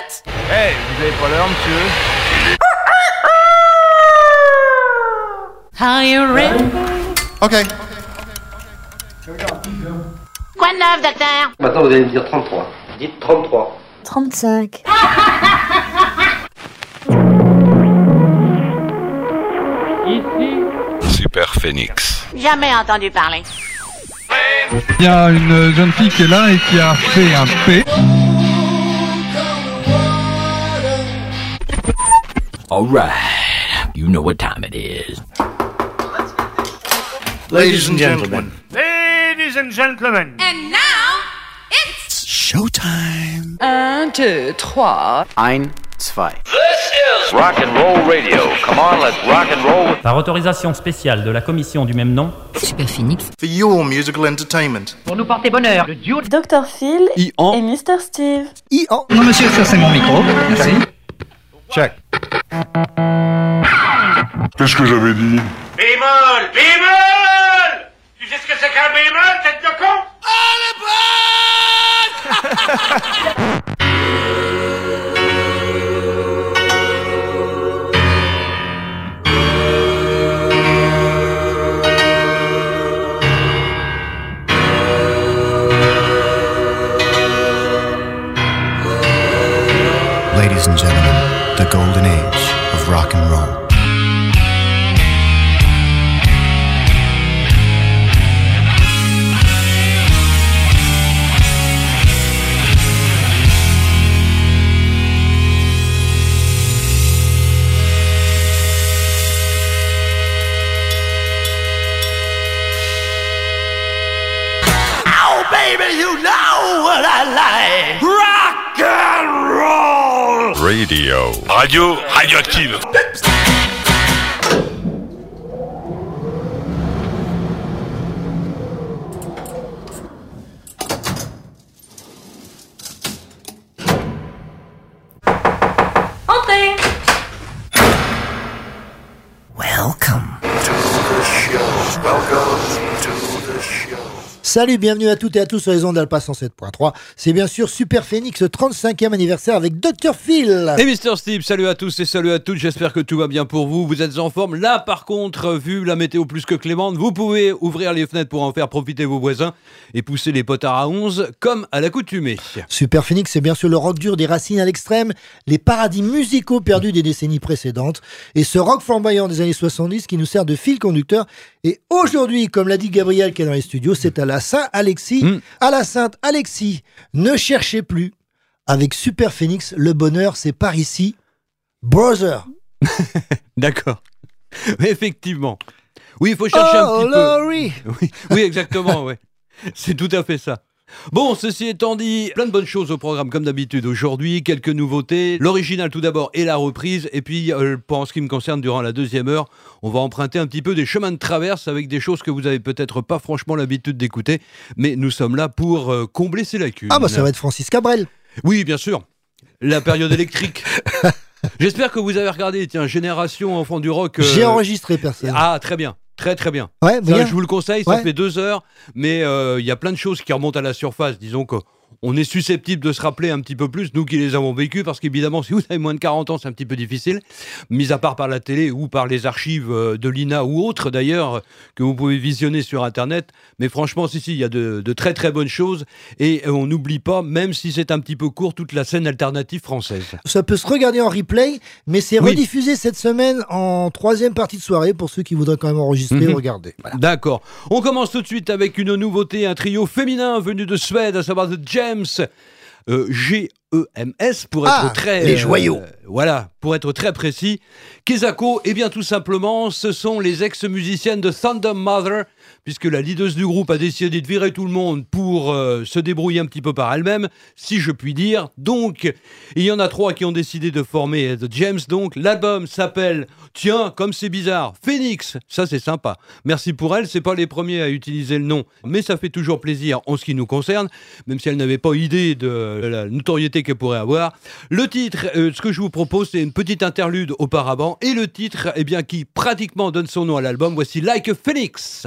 tête Eh, vous avez pas l'heure, monsieur Are you ready? Ok. Quoi de neuf, docteur? Maintenant, vous allez me dire 33. Dites 33. 35. Super Phoenix. Jamais entendu parler. Il y a une jeune fille qui est là et qui a fait un P. Alright, you know what time it is. Ladies and gentlemen. Ladies and gentlemen And now, it's... Showtime. Un, deux, trois. Ein, zwei. Rock and Roll Radio. Come on, let's rock and roll. Par autorisation spéciale de la commission du même nom, Super Phoenix. For your musical entertainment. Pour nous porter bonheur, le duo Dr. Phil I-en. et Mr. Steve. I-en. Non monsieur, ça c'est mon micro. Merci. Check. Qu'est-ce que j'avais dit Bémol Bémol! Tu sais ce que c'est qu'un bémol, tête de con? Ladies and gentlemen, golden age of rock and roll. Baby, you know what I like. Radio. Radio radioactive. Salut, bienvenue à toutes et à tous sur les ondes d'Alpa 107.3. C'est bien sûr Super Phoenix, 35e anniversaire avec Dr. Phil. Et Mister Steve, salut à tous et salut à toutes, j'espère que tout va bien pour vous, vous êtes en forme. Là par contre, vu la météo plus que clémente, vous pouvez ouvrir les fenêtres pour en faire profiter vos voisins et pousser les potards à 11 comme à l'accoutumée. Super Phoenix, c'est bien sûr le rock dur des racines à l'extrême, les paradis musicaux perdus des décennies précédentes, et ce rock flamboyant des années 70 qui nous sert de fil conducteur. Et aujourd'hui, comme l'a dit Gabriel qui est dans les studios, c'est à la Saint-Alexis, Mm. à la Sainte-Alexis. Ne cherchez plus. Avec Super Phoenix, le bonheur, c'est par ici. Brother. D'accord. Effectivement. Oui, il faut chercher un Oh, petit peu. Oui, oui, exactement, ouais. C'est tout à fait ça. Bon, ceci étant dit, plein de bonnes choses au programme comme d'habitude aujourd'hui, quelques nouveautés, l'original tout d'abord et la reprise, et puis euh, pour en ce qui me concerne durant la deuxième heure, on va emprunter un petit peu des chemins de traverse avec des choses que vous avez peut-être pas franchement l'habitude d'écouter, mais nous sommes là pour euh, combler ces lacunes. Ah bah ça va être Francis Cabrel. Oui, bien sûr. La période électrique. J'espère que vous avez regardé, tiens, Génération Enfant du Rock. euh, J'ai enregistré personne. Ah, très bien. Très très bien. Ouais, Ça, bien. je vous le conseille, ça Ouais. fait deux heures, mais euh, il y a plein de choses qui remontent à la surface. Disons que on est susceptible de se rappeler un petit peu plus, nous qui les avons vécus, parce qu'évidemment, si vous avez moins de 40 ans, c'est un petit peu difficile, mis à part par la télé ou par les archives euh, de l'INA ou autres d'ailleurs, que vous pouvez visionner sur Internet. Mais franchement, si, si, il y a de, de très très bonnes choses, et euh, on n'oublie pas, même si c'est un petit peu court, toute la scène alternative française. Ça peut se regarder en replay, mais c'est Oui. rediffusé cette semaine en troisième partie de soirée pour ceux qui voudraient quand même enregistrer ou regarder. Voilà. D'accord. On commence tout de suite avec une nouveauté, un trio féminin venu de Suède, à savoir The James. Euh, G-E-M-S pour être Ah, très. les joyaux. voilà, pour être très précis. Kezako, eh bien tout simplement, ce sont les ex-musiciennes de Thunder Mother, puisque la leaduse du groupe a décidé de virer tout le monde pour euh, se débrouiller un petit peu par elle-même, si je puis dire. Donc, il y en a trois qui ont décidé de former The James. Donc, l'album s'appelle, tiens, comme c'est bizarre, Phoenix. Ça, c'est sympa. Merci pour elle. C'est pas les premiers à utiliser le nom, mais ça fait toujours plaisir en ce qui nous concerne, même si elle n'avait pas idée de la notoriété qu'elle pourrait avoir. Le titre, euh, ce que je vous propose, c'est une petite interlude auparavant, et le titre, eh bien, qui pratiquement donne son nom à l'album. Voici Like a Phoenix.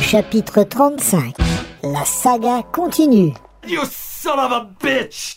Chapitre 35 La saga continue. You son of a bitch!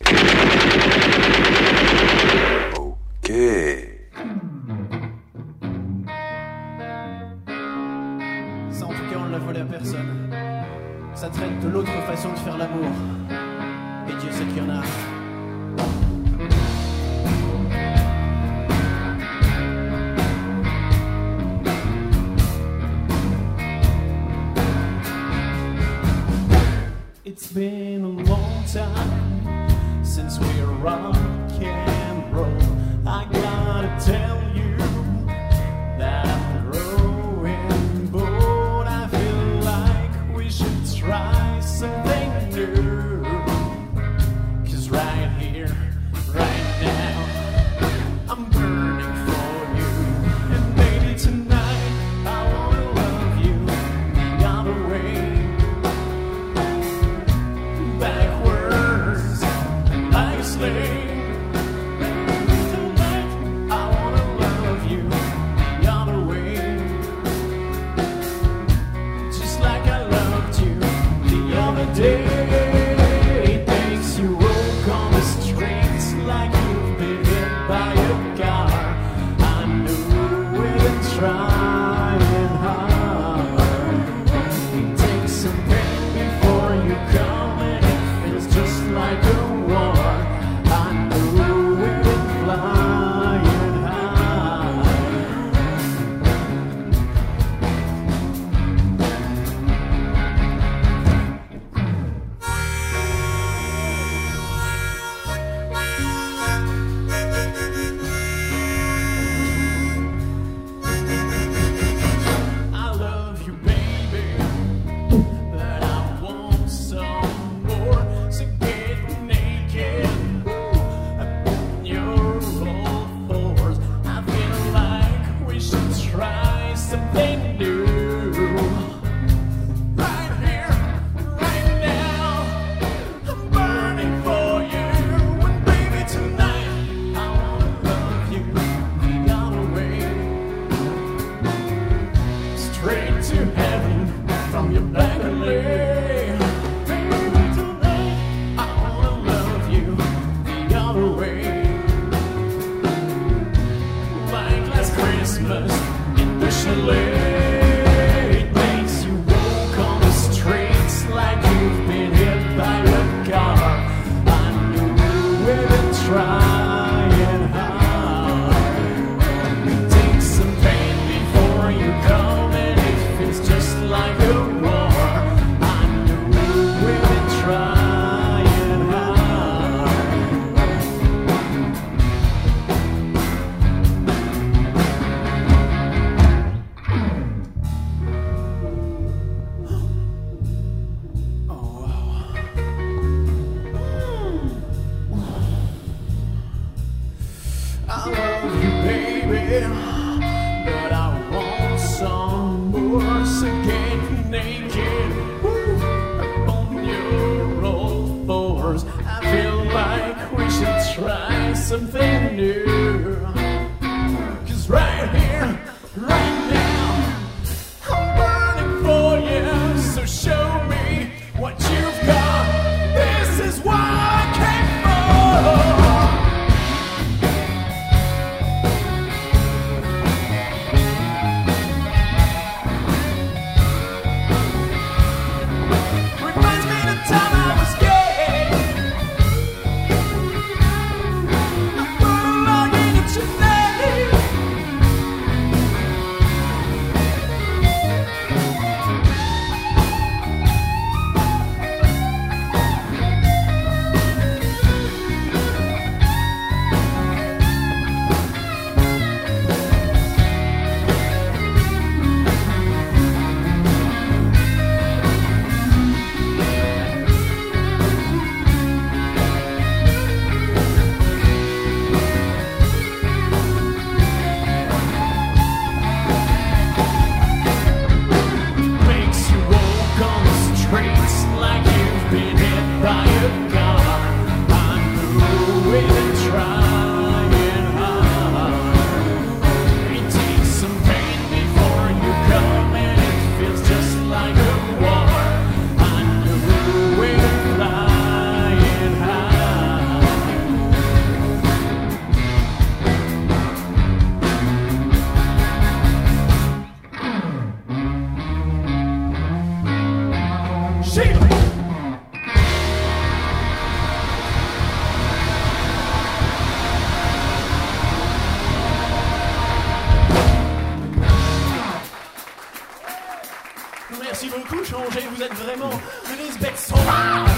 Changé, vous êtes vraiment une bête sauvage.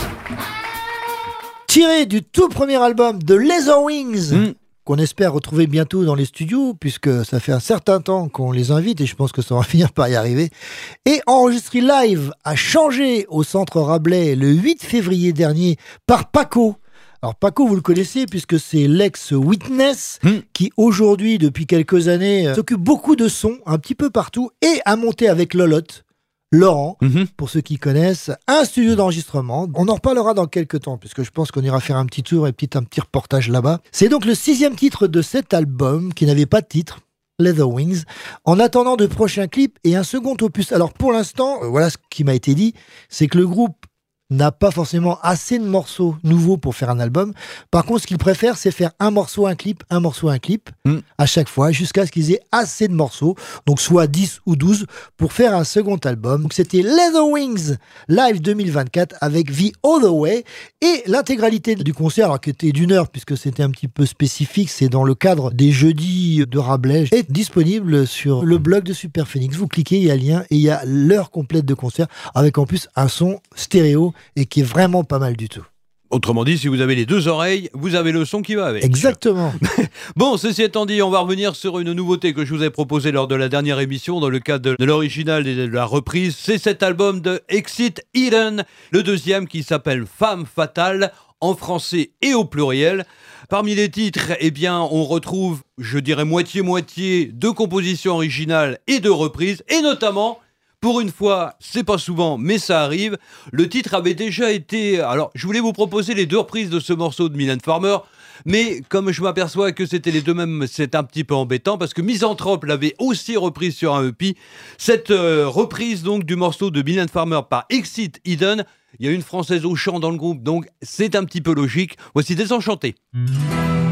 Tiré du tout premier album de Leather Wings, qu'on espère retrouver bientôt dans les studios, puisque ça fait un certain temps qu'on les invite et je pense que ça va finir par y arriver. Et enregistré live à Changer au centre Rabelais le 8 février dernier par Paco. Alors Paco, vous le connaissez puisque c'est l'ex-Witness qui aujourd'hui, depuis quelques années, euh, s'occupe beaucoup de sons un petit peu partout et a monté avec Lolotte. Laurent, pour ceux qui connaissent, un studio d'enregistrement. On en reparlera dans quelques temps, puisque je pense qu'on ira faire un petit tour et petit, un petit reportage là-bas. C'est donc le sixième titre de cet album, qui n'avait pas de titre. Leather Wings, en attendant de prochains clips et un second opus. Alors pour l'instant, euh, voilà ce qui m'a été dit, c'est que le groupe n'a pas forcément assez de morceaux nouveaux pour faire un album. Par contre, ce qu'ils préfèrent, c'est faire un morceau, un clip, un morceau, un clip, à chaque fois, jusqu'à ce qu'ils aient assez de morceaux, donc soit 10 ou 12, pour faire un second album. Donc c'était Leather Wings Live 2024 avec The Other Way et l'intégralité du concert, alors qui était d'une heure, puisque c'était un petit peu spécifique, c'est dans le cadre des jeudis de Rabelais, est disponible sur le blog de Super Phoenix. Vous cliquez, il y a le lien et il y a l'heure complète de concert, avec en plus un son stéréo et qui est vraiment pas mal du tout. Autrement dit, si vous avez les deux oreilles, vous avez le son qui va avec. Exactement. Bon, ceci étant dit, on va revenir sur une nouveauté que je vous ai proposée lors de la dernière émission dans le cadre de, l'original et de la reprise. C'est cet album de Exit Eden, le deuxième qui s'appelle Femme fatale en français et au pluriel. Parmi les titres, eh bien, on retrouve, je dirais moitié-moitié, de compositions originales et de reprises, et notamment pour une fois, c'est pas souvent, mais ça arrive. Le titre avait déjà été. Alors, je voulais vous proposer les deux reprises de ce morceau de Mylène Farmer. Mais comme je m'aperçois que c'était les deux mêmes, c'est un petit peu embêtant parce que Misanthrope l'avait aussi reprise sur un EP. Cette euh, reprise donc du morceau de Mylène Farmer par Exit Eden, il y a une française au chant dans le groupe, donc c'est un petit peu logique. Voici Désenchanté. Nager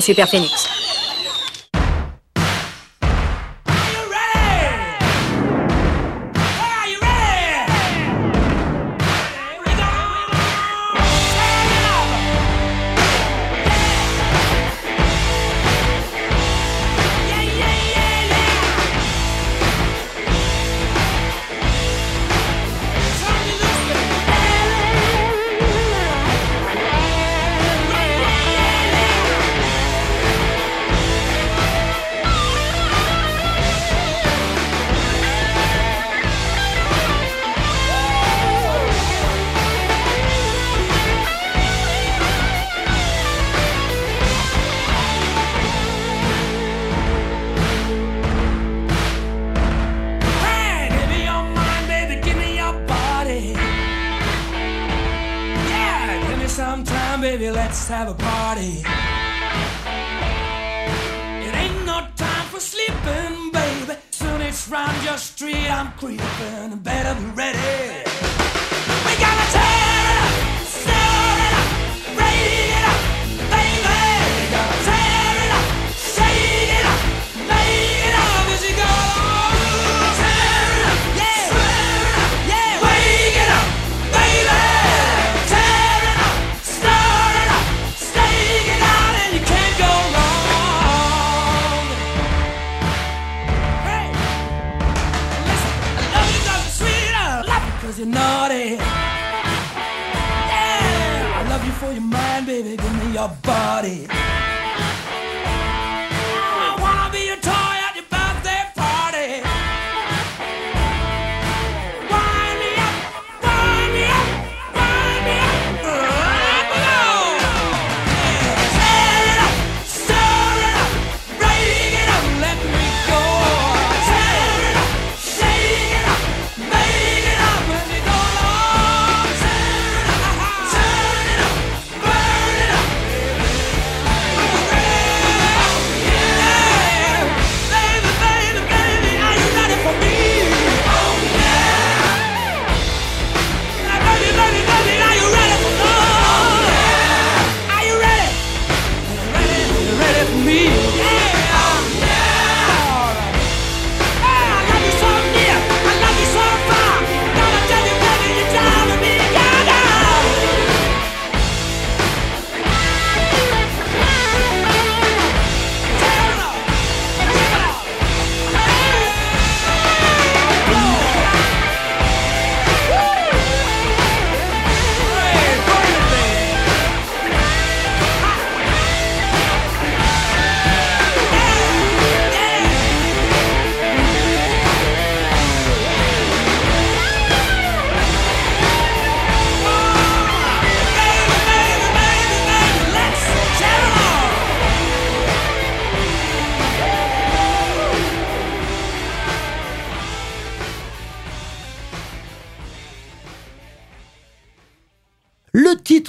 Super Phoenix.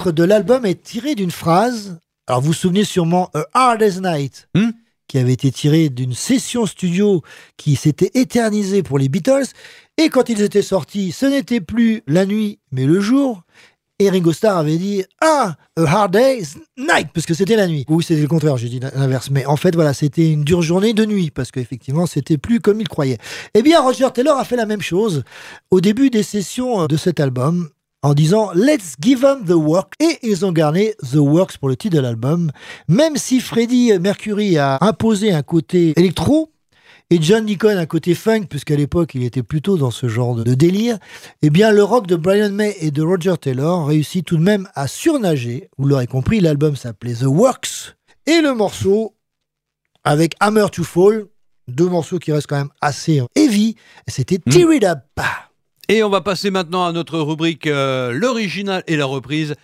Titre de l'album est tiré d'une phrase. Alors vous vous souvenez sûrement A Hard as Night, qui avait été tiré d'une session studio qui s'était éternisée pour les Beatles. Et quand ils étaient sortis, ce n'était plus la nuit, mais le jour. Et Ringo Starr avait dit Ah, a hard day's night, parce que c'était la nuit. Oui, c'était le contraire, j'ai dit l'inverse. Mais en fait, voilà, c'était une dure journée de nuit, parce qu'effectivement, c'était plus comme il croyait. Eh bien, Roger Taylor a fait la même chose au début des sessions de cet album en disant Let's give them the work et ils ont gardé The Works pour le titre de l'album. Même si Freddie Mercury a imposé un côté électro et John Deacon un côté funk, puisqu'à l'époque il était plutôt dans ce genre de délire, eh bien le rock de Brian May et de Roger Taylor réussit tout de même à surnager. Vous l'aurez compris, l'album s'appelait The Works et le morceau avec Hammer to Fall, deux morceaux qui restent quand même assez heavy, c'était Tear It Up. Et on va passer maintenant à notre rubrique euh, l'original et la reprise.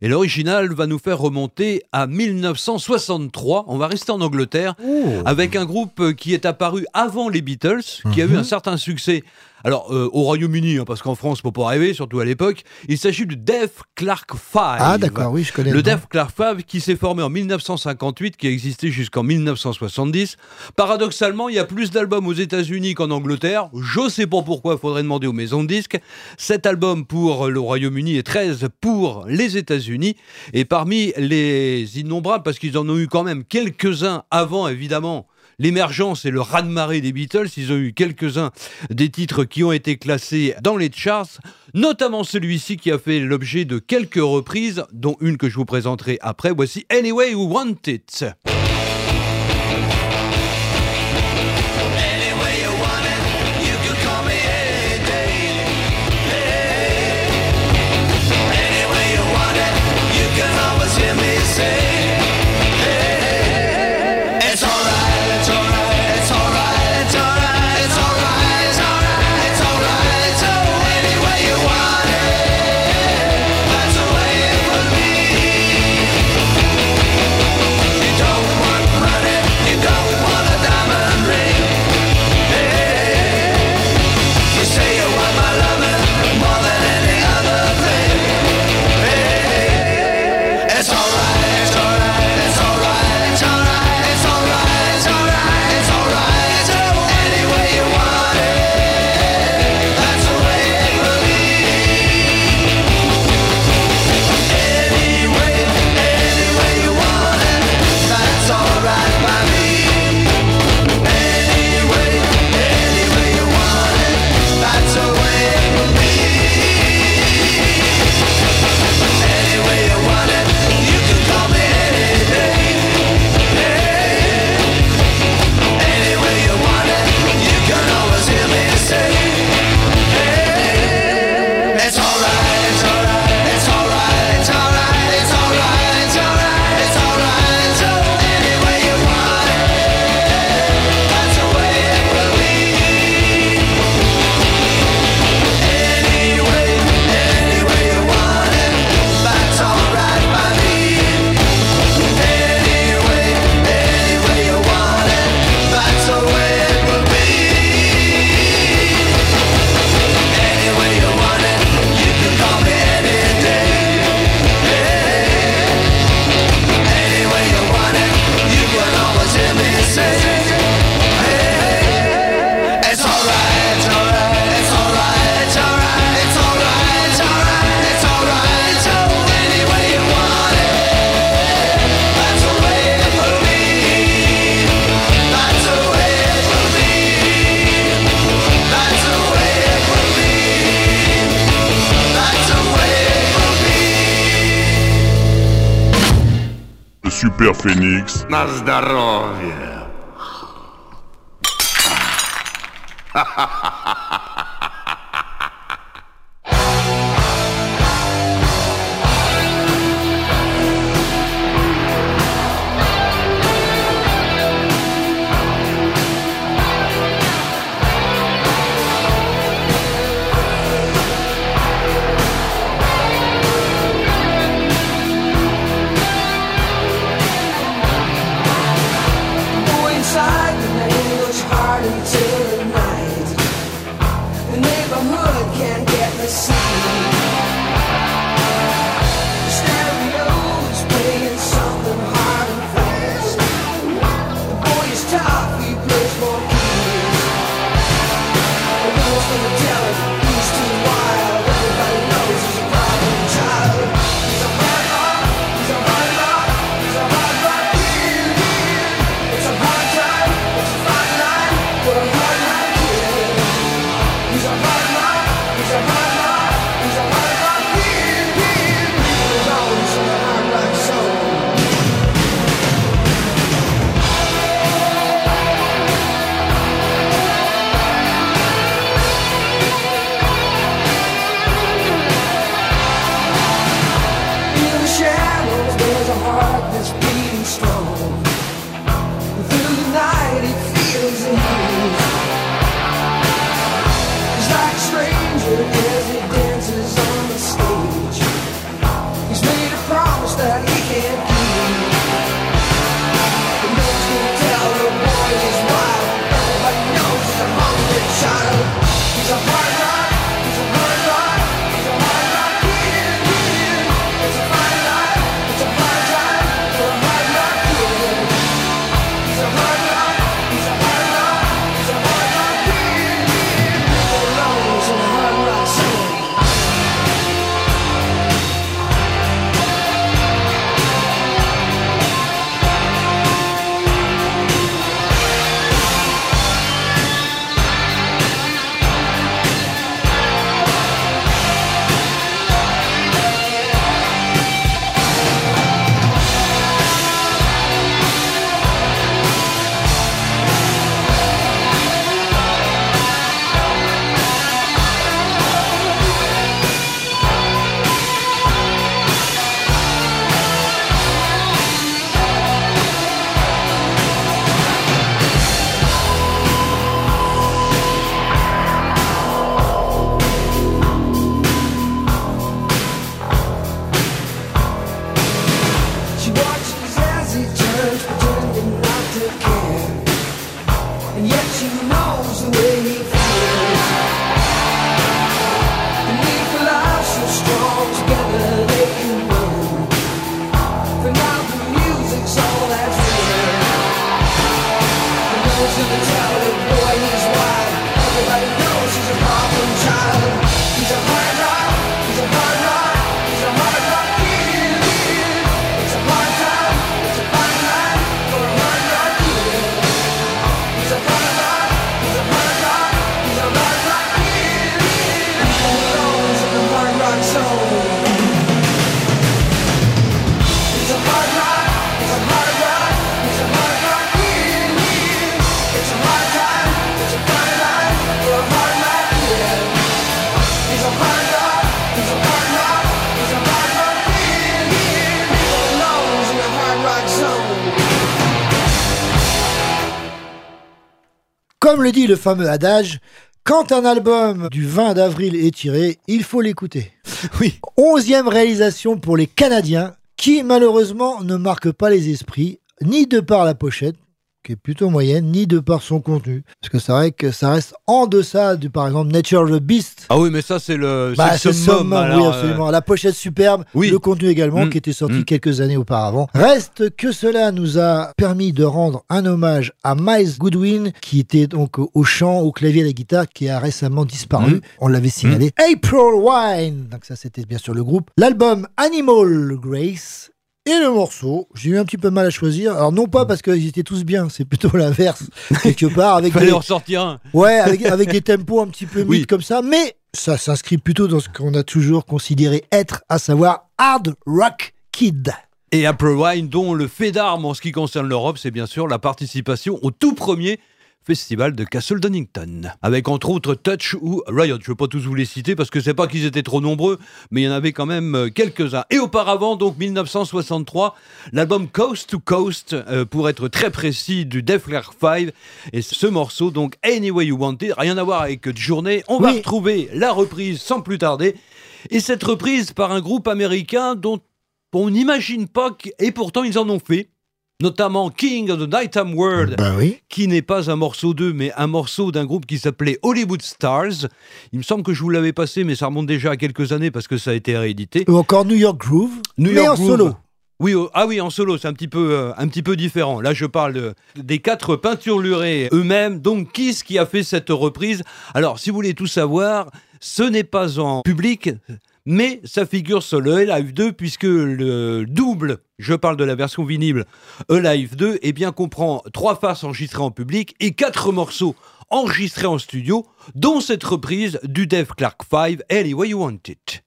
Et l'original va nous faire remonter à 1963. On va rester en Angleterre avec un groupe qui est apparu avant les Beatles, qui a eu un certain succès. Alors, euh, au Royaume-Uni, hein, parce qu'en France, faut pas rêver, surtout à l'époque, il s'agit du Def Clark Five. Ah, d'accord, oui, je connais Le. Def Clark Five qui s'est formé en 1958, qui a existé jusqu'en 1970. Paradoxalement, il y a plus d'albums aux États-Unis qu'en Angleterre. Je sais pas pourquoi, il faudrait demander aux maisons de disques. 7 albums pour le Royaume-Uni et 13 pour les États-Unis. Et parmi les innombrables, parce qu'ils en ont eu quand même quelques-uns avant, évidemment, l'émergence et le raz-de-marée des Beatles. Ils ont eu quelques-uns des titres qui ont été classés dans les charts, notamment celui-ci qui a fait l'objet de quelques reprises, dont une que je vous présenterai après. Voici Anyway You Want It. Super Phoenix. Na Comme le dit le fameux adage, quand un album du 20 d'avril est tiré, il faut l'écouter. Oui. Onzième réalisation pour les Canadiens, qui malheureusement ne marque pas les esprits, ni de par la pochette, qui est plutôt moyenne, ni de par son contenu. Parce que c'est vrai que ça reste en deçà du, par exemple, Nature the Beast. Ah oui, mais ça, c'est le, Bah, c'est le summum. summum, oui, alors, euh, absolument. La pochette superbe, Oui. le contenu également, Mm. qui était sorti Mm. quelques années auparavant. Reste que cela nous a permis de rendre un hommage à Miles Goodwin, qui était donc au chant, au clavier et à la guitare, qui a récemment disparu. Mm. On l'avait signalé. April Wine, donc ça c'était bien sûr le groupe. L'album Animal Grace. Et le morceau, j'ai eu un petit peu mal à choisir. Alors non pas parce qu'ils étaient tous bien, c'est plutôt l'inverse quelque part avec Fallait des- en sortir un. Ouais, avec, avec des tempos un petit peu Oui. comme ça, mais ça s'inscrit plutôt dans ce qu'on a toujours considéré être, à savoir Hard Rock Kid. Et April Wine, dont le fait d'armes en ce qui concerne l'Europe, c'est bien sûr la participation au tout premier festival de Castle Donington. Avec entre autres Touch ou Riot. Je ne vais pas tous vous les citer parce que c'est pas qu'ils étaient trop nombreux, mais il y en avait quand même euh, quelques-uns. Et auparavant, donc 1963, l'album Coast to Coast, euh, pour être très précis, du Def Leppard 5. Et ce morceau, donc Anyway You Want It, rien à voir avec Journée. On va retrouver la reprise sans plus tarder. Et cette reprise par un groupe américain dont on n'imagine pas, et pourtant ils en ont fait. Notamment King of the Nighttime World, Bah oui. qui n'est pas un morceau d'eux, mais un morceau d'un groupe qui s'appelait Hollywood Stars. Il me semble que je vous l'avais passé, mais ça remonte déjà à quelques années parce que ça a été réédité. Ou encore New York Groove, New mais York en Groove. solo. Oui, oh, ah oui, en solo, c'est un petit peu, euh, un petit peu différent. Là, je parle de- des quatre peinturlurés eux-mêmes. Donc, qui ce qui a fait cette reprise? Alors, si vous voulez tout savoir, ce n'est pas en public, mais ça figure sur le Live 2 puisque le double, je parle de la version vinyle Live 2, eh bien comprend trois faces enregistrées en public et quatre morceaux enregistrés en studio, dont cette reprise du Dave Clark 5, Anyway You Want It.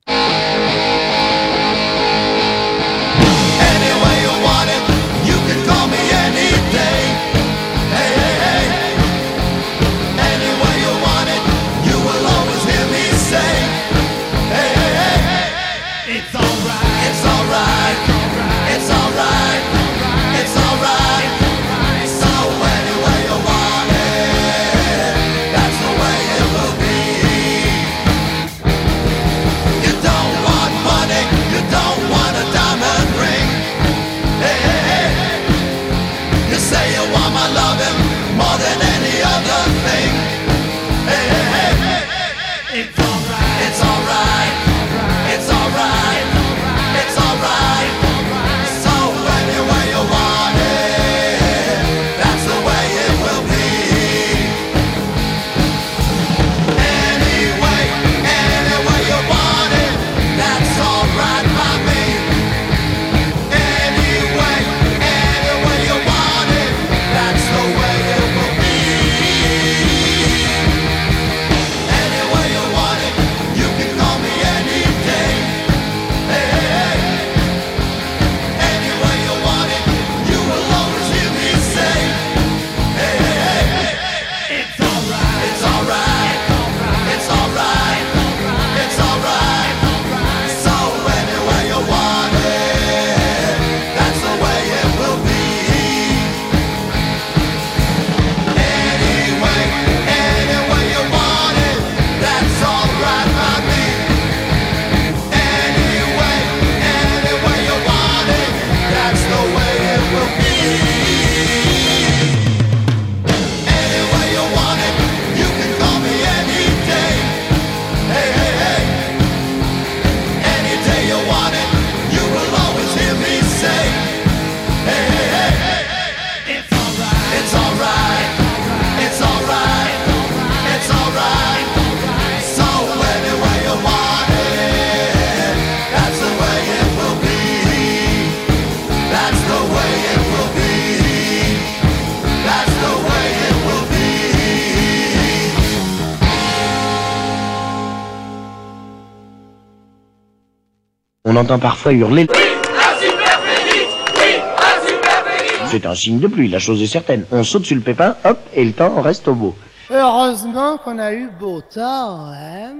On entend parfois hurler. Un super phénix Oui, un super C'est un signe de pluie, la chose est certaine. On saute sur le pépin, hop, et le temps reste au beau. Heureusement qu'on a eu beau temps, hein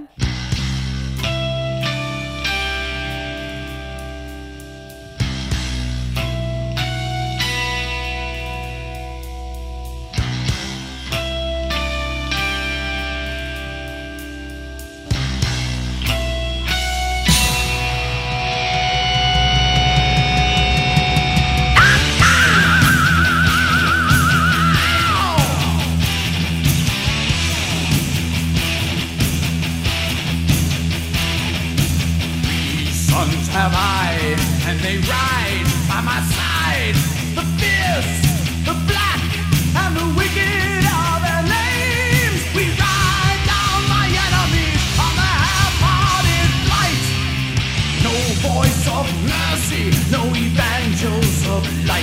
life.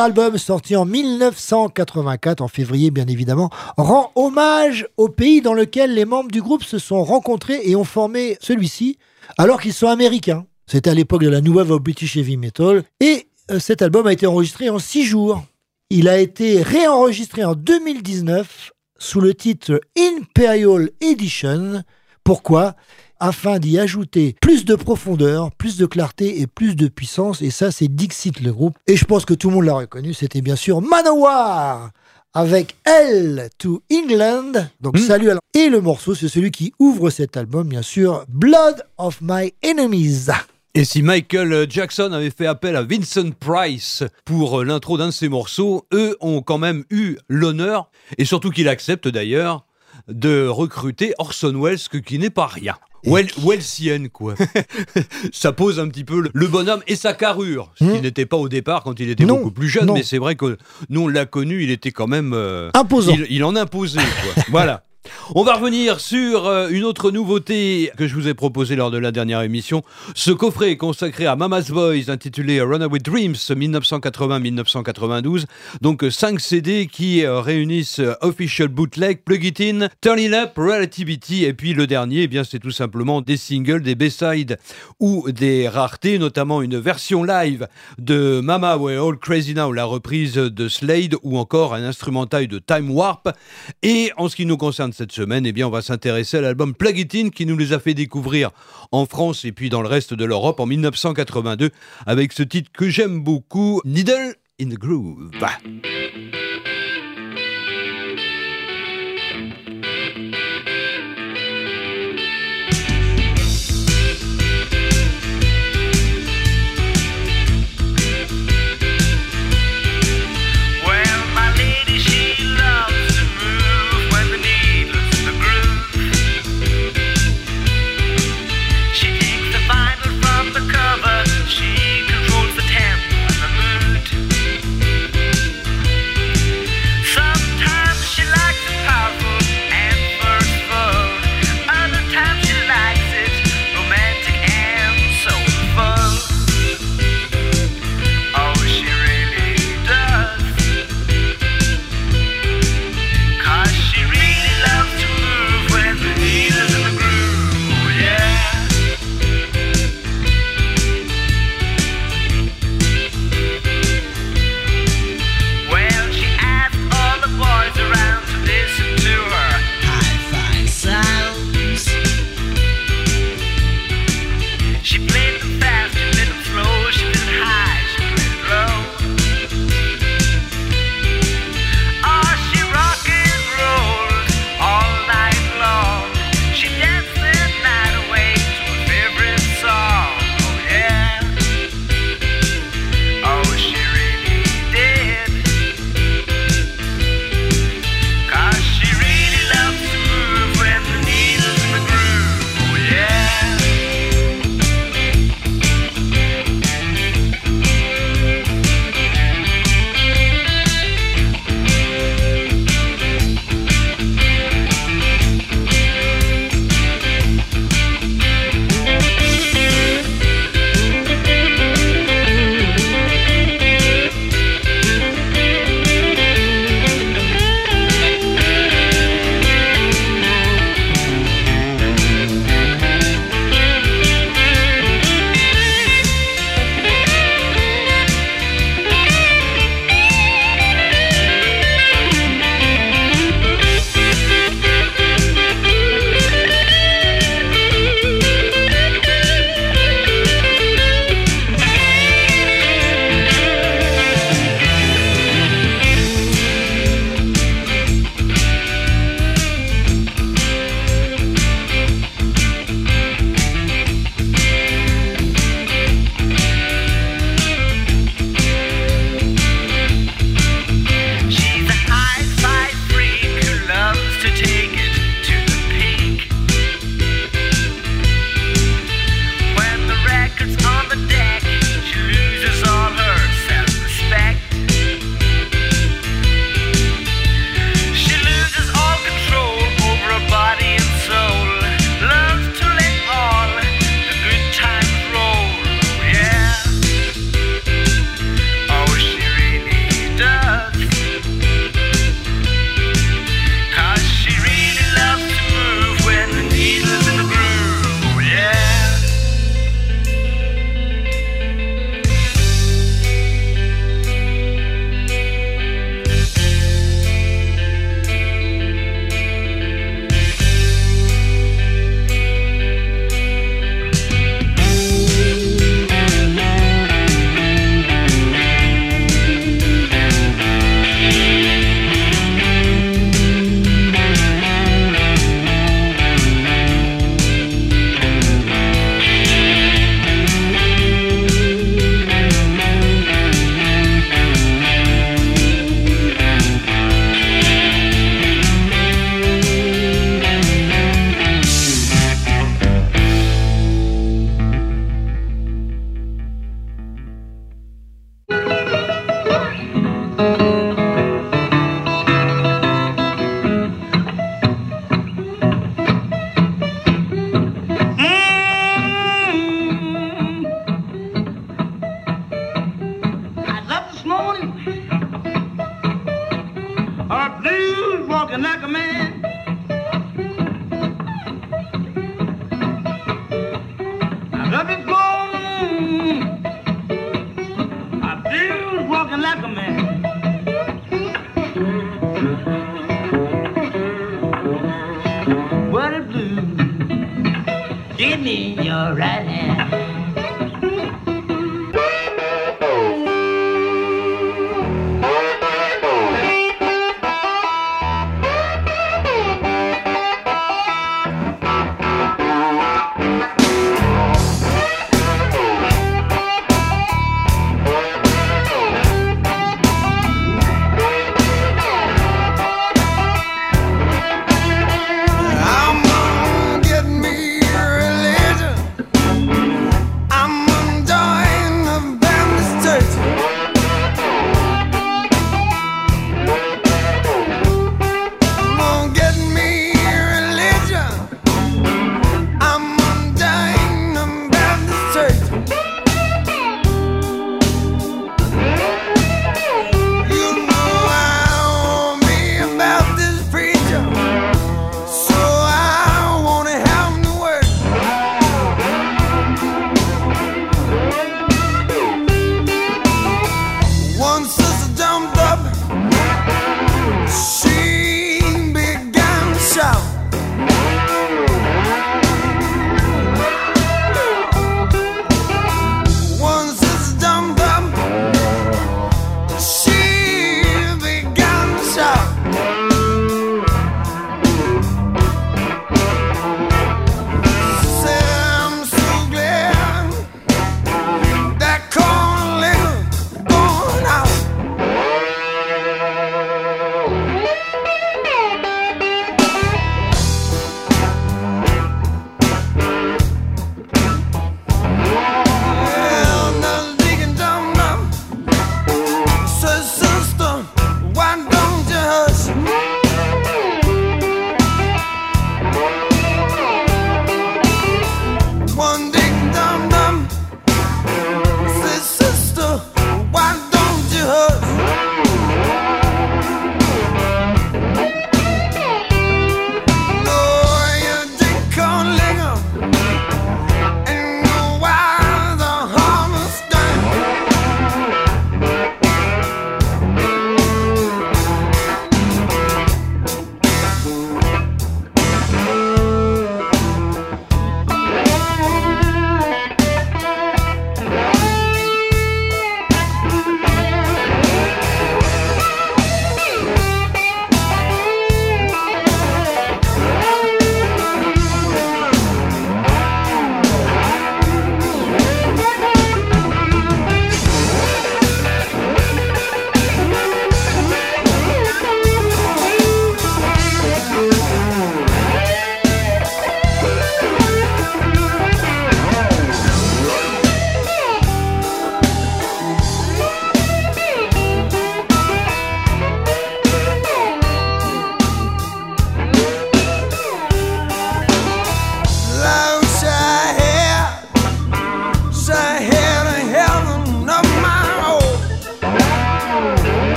Album, sorti en 1984, en février bien évidemment, rend hommage au pays dans lequel les membres du groupe se sont rencontrés et ont formé celui-ci, alors qu'ils sont américains. C'était à l'époque de la New Wave of British Heavy Metal, et euh, cet album a été enregistré en six jours. Il a été réenregistré en 2019 sous le titre Imperial Edition. Pourquoi? Afin d'y ajouter plus de profondeur, plus de clarté et plus de puissance. Et ça, c'est Dixit, le groupe. Et je pense que tout le monde l'a reconnu. C'était bien sûr Manowar avec L to England. Donc salut à Et le morceau, c'est celui qui ouvre cet album, bien sûr, Blood of My Enemies. Et si Michael Jackson avait fait appel à Vincent Price pour euh, l'intro d'un de ses morceaux, eux ont quand même eu l'honneur, et surtout qu'il accepte d'ailleurs, de recruter Orson Welles, qui n'est pas rien. Well, Wellsienne, quoi. ça pose un petit peu le, le bonhomme et sa carrure, ce qui n'était pas au départ quand il était Non, beaucoup plus jeune, non. mais c'est vrai que nous on l'a connu, il était quand même euh, Imposant. Il, il en imposait, quoi. voilà. On va revenir sur euh, une autre nouveauté que je vous ai proposée lors de la dernière émission. Ce coffret consacré à Mama's Boys intitulé Runaway Dreams 1980-1992. Donc 5 CD qui euh, réunissent euh, Official Bootleg, Plug It In, Turn It Up, Relativity et puis le dernier, eh bien c'est tout simplement des singles, des B-sides ou des raretés, notamment une version live de Mama We're All Crazy Now, la reprise de Slade ou encore un instrumental de Time Warp. Et en ce qui nous concerne cette semaine, eh bien, on va s'intéresser à l'album Plug It In qui nous les a fait découvrir en France et puis dans le reste de l'Europe en 1982 avec ce titre que j'aime beaucoup, Needle in the Groove.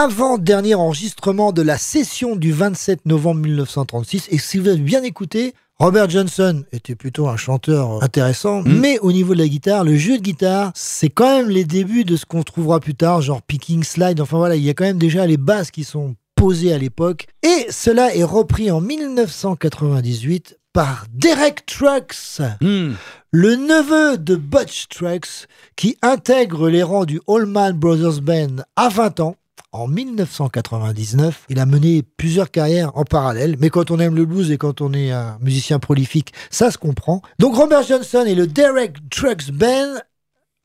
Avant-dernier enregistrement de la session du 27 novembre 1936. Et si vous avez bien écouté, Robert Johnson était plutôt un chanteur intéressant, mais au niveau de la guitare, le jeu de guitare, c'est quand même les débuts de ce qu'on trouvera plus tard, genre picking slide. Enfin voilà, il y a quand même déjà les basses qui sont posées à l'époque. Et cela est repris en 1998 par Derek Trucks, le neveu de Butch Trucks, qui intègre les rangs du Allman Brothers Band à 20 ans. En 1999, il a mené plusieurs carrières en parallèle, mais quand on aime le blues et quand on est un musicien prolifique, ça se comprend. Donc Robert Johnson et le Derek Trucks Band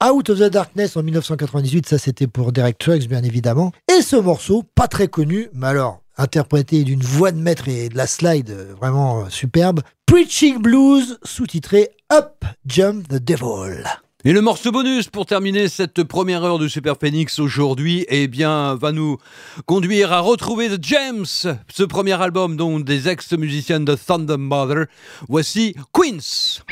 Out of the Darkness en 1998, ça c'était pour Derek Trucks bien évidemment. Et ce morceau, pas très connu, mais alors interprété d'une voix de maître et de la slide vraiment superbe, Preaching Blues, sous-titré Up Jump the Devil. Et le morceau bonus pour terminer cette première heure de Super Phoenix aujourd'hui, eh bien, va nous conduire à retrouver The James, ce premier album donc des ex-musiciennes de Thunder Mother. Voici Queens.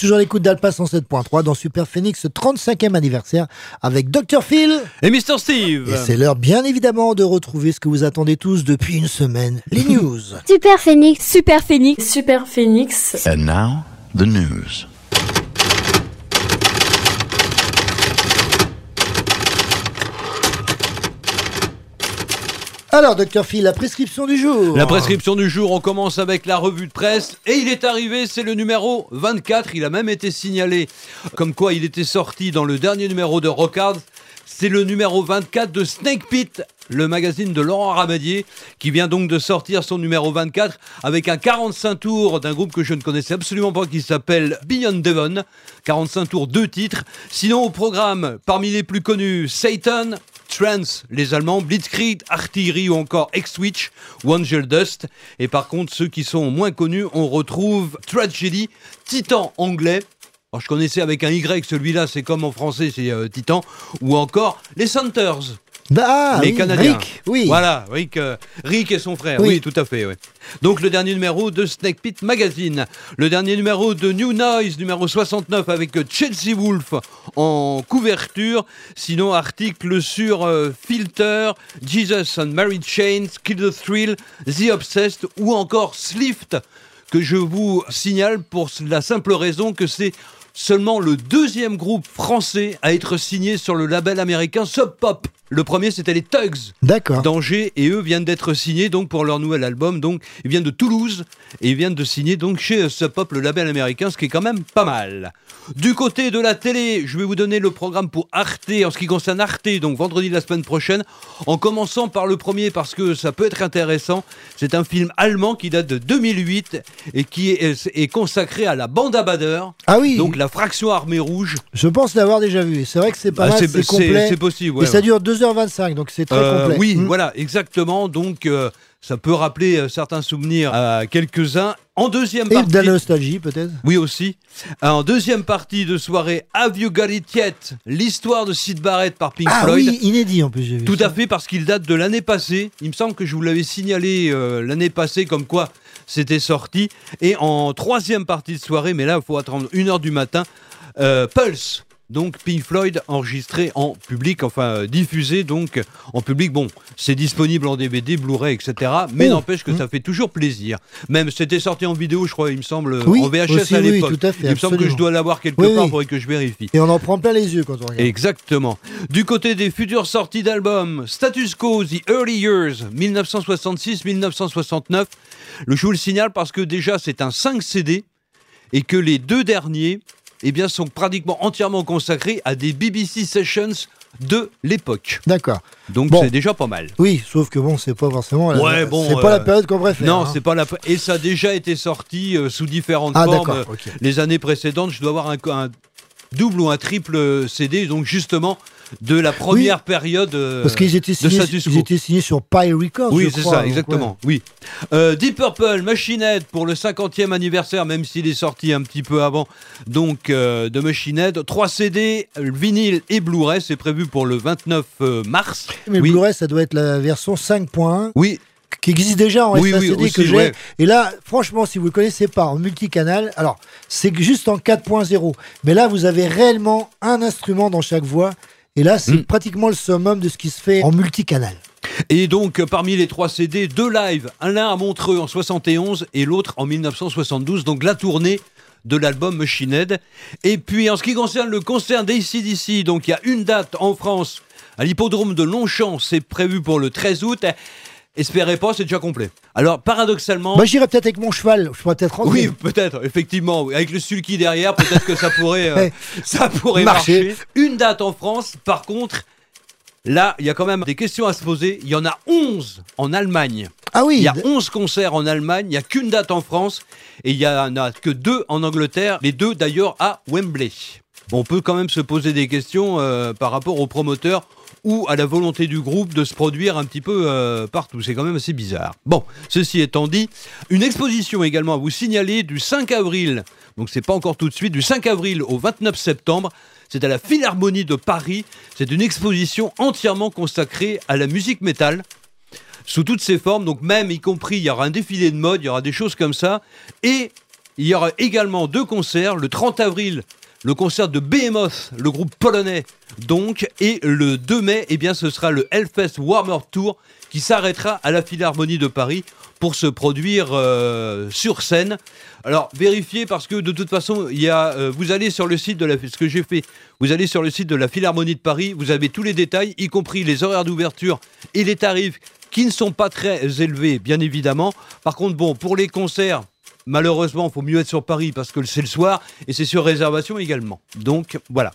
Toujours à l'écoute d'Alpa 107.3 dans Super Phoenix 35e anniversaire avec Dr Phil et Mr Steve. Et c'est l'heure bien évidemment de retrouver ce que vous attendez tous depuis une semaine, les news. Super Phoenix. Super Phoenix. Super Phoenix. And now, the news. Alors Dr Phil, la prescription du jour. La prescription du jour, on commence avec la revue de presse et il est arrivé, c'est le numéro 24, il a même été signalé comme quoi il était sorti dans le dernier numéro de Rockard. C'est le numéro 24 de Snake Pit le magazine de Laurent Ramadier, qui vient donc de sortir son numéro 24 avec un 45 tours d'un groupe que je ne connaissais absolument pas qui s'appelle Beyond Devon. 45 tours, deux titres. Sinon, au programme, parmi les plus connus, Satan, Trance, les Allemands, Blitzkrieg, Artillery ou encore X-Switch ou Dust. Et par contre, ceux qui sont moins connus, on retrouve Tragedy, Titan anglais. Alors, je connaissais avec un Y, celui-là, c'est comme en français, c'est euh, Titan. Ou encore les Centers. Bah, ah, les oui, Canadiens. Rick, oui. Voilà, Rick, euh, Rick et son frère. Oui. Oui. tout à fait. ouais. Donc le dernier numéro de Snake Pit Magazine. Le dernier numéro de New Noise, numéro 69, avec euh, Chelsea Wolf en couverture. Sinon, article sur euh, Filter, Jesus and Mary Chains, Kill the Thrill, The Obsessed ou encore Slift, que je vous signale pour la simple raison que c'est seulement le deuxième groupe français à être signé sur le label américain Sub Pop. Le premier, c'était les Tugs D'accord. d'Angers et eux viennent d'être signés donc pour leur nouvel album. Donc ils viennent de Toulouse et ils viennent de signer donc chez euh, Sub Pop le label américain, ce qui est quand même pas mal. Du côté de la télé, je vais vous donner le programme pour Arte en ce qui concerne Arte, donc vendredi de la semaine prochaine, en commençant par le premier parce que ça peut être intéressant. C'est un film allemand qui date de 2008 et qui est, est consacré à la bande à Bader. Ah oui. Donc la fraction armée rouge. Je pense l'avoir déjà vu. C'est vrai que c'est pas Ah, mal, c'est- c'est c'est- complet. c'est possible, ouais, et ça dure 2h25, donc c'est très Euh, complet. Oui, Mm. voilà, exactement. Donc, euh, ça peut rappeler euh, certains souvenirs à quelques-uns. En deuxième Et partie. de la nostalgie, peut-être Oui, aussi. En deuxième partie de soirée, Have You Got It Yet? L'histoire de Sid Barrett par Pink Ah Floyd. oui, inédit en plus, j'ai vu. Tout ça. à fait, parce qu'il date de l'année passée. Il me semble que je vous l'avais signalé euh, l'année passée, comme quoi c'était sorti. Et en troisième partie de soirée, mais là, il faut attendre une heure du matin, euh, Pulse. Donc Pink Floyd enregistré en public, enfin euh, diffusé donc en public. Bon, c'est disponible en DVD, Blu-ray, etc. Mais Oh. n'empêche que ça fait toujours plaisir. Même c'était sorti en vidéo, je crois, il me semble, Oui, en VHS aussi, à oui, l'époque. tout à fait, il me semble que je dois l'avoir quelque Oui, part, oui. faudrait que je vérifie. Et on en prend plein les yeux quand on regarde. Exactement. Du côté des futures sorties d'albums, Status Quo, The Early Years, 1966-1969. Le je vous le signale parce que déjà c'est un 5 CD et que les deux derniers eh bien, sont pratiquement entièrement consacrés à des BBC Sessions de l'époque. D'accord. Donc Bon. c'est déjà pas mal. Oui, sauf que bon, c'est pas forcément. la- Ouais, bon, c'est pas euh, la période qu'on préfère. Non, hein. c'est pas la. Et ça a déjà été sorti euh, sous différentes Ah, formes. euh. Les années précédentes, je dois avoir un, un double ou un triple euh, CD, donc justement de la première période euh, Parce qu'ils étaient, signés, ils étaient signés sur Pie Records. Oui, c'est ça, donc, exactement. Oui. Euh, Deep Purple, Machine Head pour le 50e anniversaire, même s'il est sorti un petit peu avant, donc euh, de Machine Head. 3 CD, vinyle et Blu-ray, c'est prévu pour le 29 euh, mars. Mais oui. Blu-ray, ça doit être la version 5.1. Oui. Qui existe déjà en Oui, oui, aussi, que j'ai. ouais. Et là, franchement, si vous ne connaissez pas en multicanal, alors c'est juste en 4.0. Mais là, vous avez réellement un instrument dans chaque voix. Et là, Hmm. c'est pratiquement le summum de ce qui se fait en multicanal. Et donc, euh, parmi les trois CD, deux lives, un l'un à Montreux en 71 et l'autre en 1972, donc la tournée de l'album Machine Head. Et puis, en ce qui concerne le concert d'ACDC, donc il y a une date en France, à l'hippodrome de Longchamp, c'est prévu pour le 13 août. Espérez pas, c'est déjà complet. Alors, paradoxalement... Moi, j'irais peut-être avec mon cheval. Je pourrais peut-être rentrer. Oui, peut-être, effectivement. oui. Avec le sulky derrière, peut-être que ça pourrait, euh, ça pourrait Marcher. marcher. Une date en France, par contre, là, il y a quand même des questions à se poser. Il y en a 11 en Allemagne. Ah oui. Il y a 11 concerts en Allemagne, il n'y a qu'une date en France, et il n'y en a que deux en Angleterre, les deux d'ailleurs à Wembley. On peut quand même se poser des questions euh, par rapport aux promoteurs ou à la volonté du groupe de se produire un petit peu euh, partout. C'est quand même assez bizarre. Bon, ceci étant dit, une exposition également à vous signaler du 5 avril, donc c'est pas encore tout de suite, du 5 avril au 29 septembre. C'est à la Philharmonie de Paris. C'est une exposition entièrement consacrée à la musique métal sous toutes ses formes, donc même y compris, il y aura un défilé de mode, il y aura des choses comme ça, et il y aura également deux concerts, le 30 avril, le concert de Behemoth, le groupe polonais, donc, et le 2 mai, eh bien, ce sera le Hellfest Warmer Tour qui s'arrêtera à la Philharmonie de Paris pour se produire euh, sur scène. Alors vérifiez parce que de toute façon, euh, vous allez sur le site de vous allez sur le site de la Philharmonie de Paris, vous avez tous les détails, y compris les horaires d'ouverture et les tarifs qui ne sont pas très élevés, bien évidemment. Par contre, bon, pour les concerts, malheureusement, il faut mieux être sur Paris parce que c'est le soir et c'est sur réservation également. Donc voilà.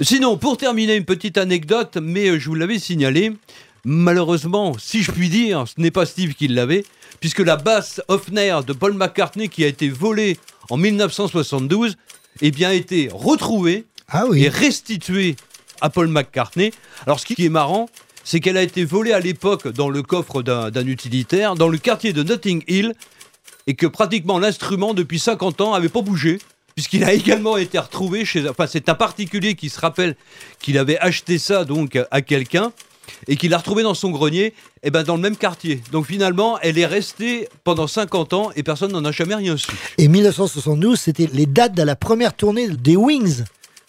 Sinon, pour terminer, une petite anecdote, mais euh, je vous l'avais signalé. Malheureusement, si je puis dire, ce n'est pas Steve qui l'avait, puisque la basse Hofner de Paul McCartney qui a été volée en 1972, eh bien, a été retrouvée et restituée à Paul McCartney. Alors, ce qui est marrant, c'est qu'elle a été volée à l'époque dans le coffre d'un utilitaire, dans le quartier de Notting Hill, et que pratiquement l'instrument, depuis 50 ans, n'avait pas bougé. Puisqu'il a également été retrouvé chez. Enfin, c'est un particulier qui se rappelle qu'il avait acheté ça donc à quelqu'un et qu'il l'a retrouvé dans son grenier, et ben dans le même quartier. Donc finalement, elle est restée pendant 50 ans et personne n'en a jamais rien su. Et 1972, c'était les dates de la première tournée des Wings.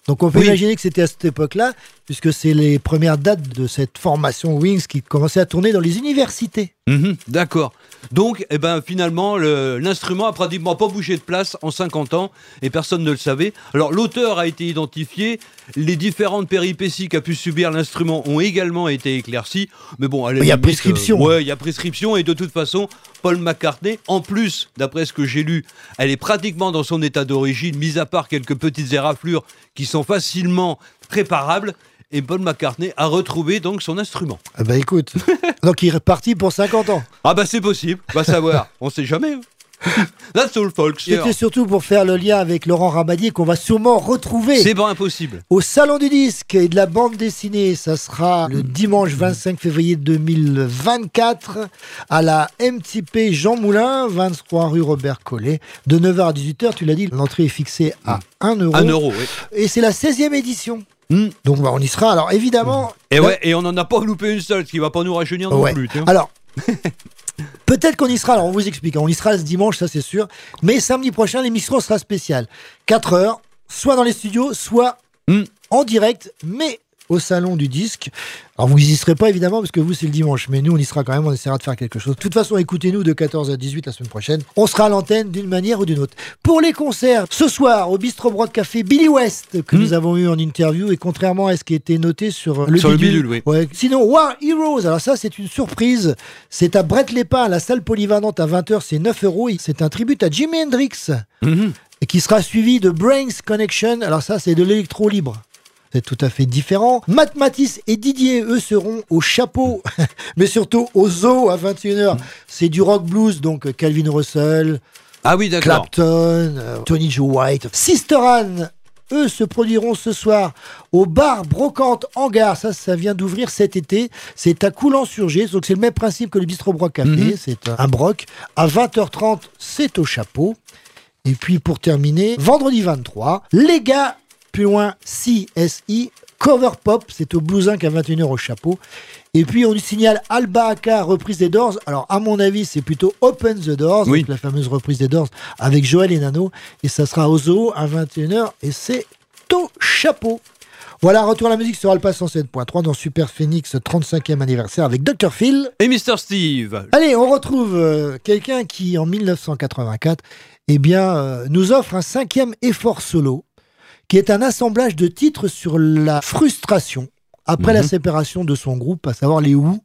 Donc on peut Oui. imaginer que c'était à cette époque-là, puisque c'est les premières dates de cette formation Wings qui commençait à tourner dans les universités. Mhm, D'accord. Donc, eh ben, finalement, le- l'instrument a pratiquement pas bougé de place en 50 ans et personne ne le savait. Alors, l'auteur a été identifié, les différentes péripéties qu'a pu subir l'instrument ont également été éclaircies. Mais bon, Il y a prescription. euh, ouais, il y a prescription et de toute façon, Paul McCartney, en plus, d'après ce que j'ai lu, elle est pratiquement dans son état d'origine, mis à part quelques petites éraflures qui sont facilement réparables. Et Paul McCartney a retrouvé donc son instrument. Ah bah écoute, donc il est reparti pour 50 ans. Ah bah c'est possible, va savoir, on sait jamais. hein. That's all folks. C'était surtout pour faire le lien avec Laurent Ramadier qu'on va sûrement retrouver. C'est pas impossible. Au Salon du Disque et de la bande dessinée, ça sera le dimanche 25 février 2024 à la MTP Jean Moulin, 23 rue Robert Collet, de 9h à 18h. Tu l'as dit, l'entrée est fixée à 1 euro. Un euro, oui. Et c'est la 16e édition. Donc bah, on y sera. Alors évidemment. Et ouais, et on en a pas loupé une seule, ce qui va pas nous rajeunir non Ouais. plus. tiens. Alors, peut-être qu'on y sera. Alors, on vous explique. hein. On y sera ce dimanche, ça c'est sûr. Mais samedi prochain, l'émission sera spéciale. 4 heures, soit dans les studios, soit Hmm. en direct, mais au salon du disque. Alors, vous y serez pas évidemment parce que vous, c'est le dimanche. Mais nous, on y sera quand même. On essaiera de faire quelque chose. De toute façon, écoutez-nous de 14 à 18 la semaine prochaine. On sera à l'antenne d'une manière ou d'une autre. Pour les concerts, ce soir, au Bistro Broad Café, Billy West, que nous avons eu en interview. Et contrairement à ce qui était noté sur le Hmm. Sur le bidule, oui. Ouais. Sinon, War Heroes, alors ça, c'est une surprise. C'est à Brett-les-Pins, à la salle polyvalente à 20h, c'est 9 euros. C'est un tribut à Jimi Hendrix. Mhm. Et qui sera suivi de Brains Connection. Alors ça, c'est de l'électro libre. C'est tout à fait différent. Matt Matisse et Didier, eux, seront au chapeau, mais surtout au zoo à 21h. C'est du rock blues, donc euh, Calvin Russell, Ah oui. Clapton, euh, Tony Joe White. Sister Anne, eux, se produiront ce soir au bar Brocante Hangar. Ça, ça vient d'ouvrir cet été. C'est à Coulan-sur-Gé. Donc, c'est le même principe que le bistrot Broc Café. Mhm. C'est un broc. À 20h30, c'est au chapeau. Et puis, pour terminer, vendredi 23, les gars, plus loin, CSI. Cover Pop, c'est au Blues Inc à 21h au chapeau. Et puis on signale Alba Aka, reprise des Doors. Alors à mon avis, c'est plutôt Open the Doors, Oui. donc la fameuse reprise des Doors avec Joël et Nano. Et ça sera au Zoo à 21h et c'est au chapeau. Voilà, retour à la musique sur Alpha 107.3 dans Super Phoenix 35e anniversaire avec Dr. Phil. Et Mr. Steve. Allez, on retrouve euh, quelqu'un qui, en 1984, eh bien, euh, nous offre un cinquième effort solo, qui est un assemblage de titres sur la frustration après la Mhm. séparation de son groupe, à savoir les Who,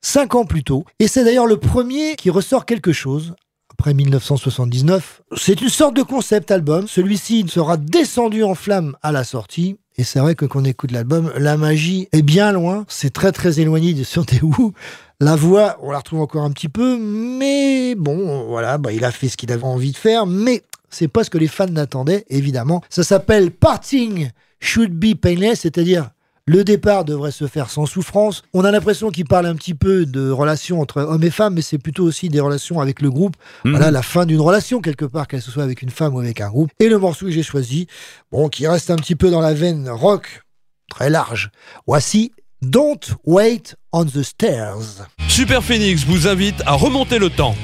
cinq ans plus tôt. Et c'est d'ailleurs le premier qui ressort quelque chose. Après 1979, c'est une sorte de concept album. Celui-ci sera descendu en flammes à la sortie. Et c'est vrai que quand on écoute l'album, la magie est bien loin. C'est très très éloigné de sur des Who. La voix, on la retrouve encore un petit peu, mais bon, voilà, bah, il a fait ce qu'il avait envie de faire, mais c'est pas ce que les fans n'attendaient, évidemment. Ça s'appelle Parting Should Be Painless, c'est-à-dire le départ devrait se faire sans souffrance. On a l'impression qu'il parle un petit peu de relations entre hommes et femmes, mais c'est plutôt aussi des relations avec le groupe. Mhm. Voilà, la fin d'une relation, quelque part, qu'elle se soit avec une femme ou avec un groupe. Et le morceau que j'ai choisi, bon, qui reste un petit peu dans la veine rock, très large. Voici Don't Wait on the Stairs. Super Phoenix vous invite à remonter le temps.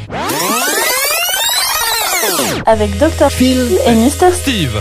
Avec Dr. Phil et Mr. Steve.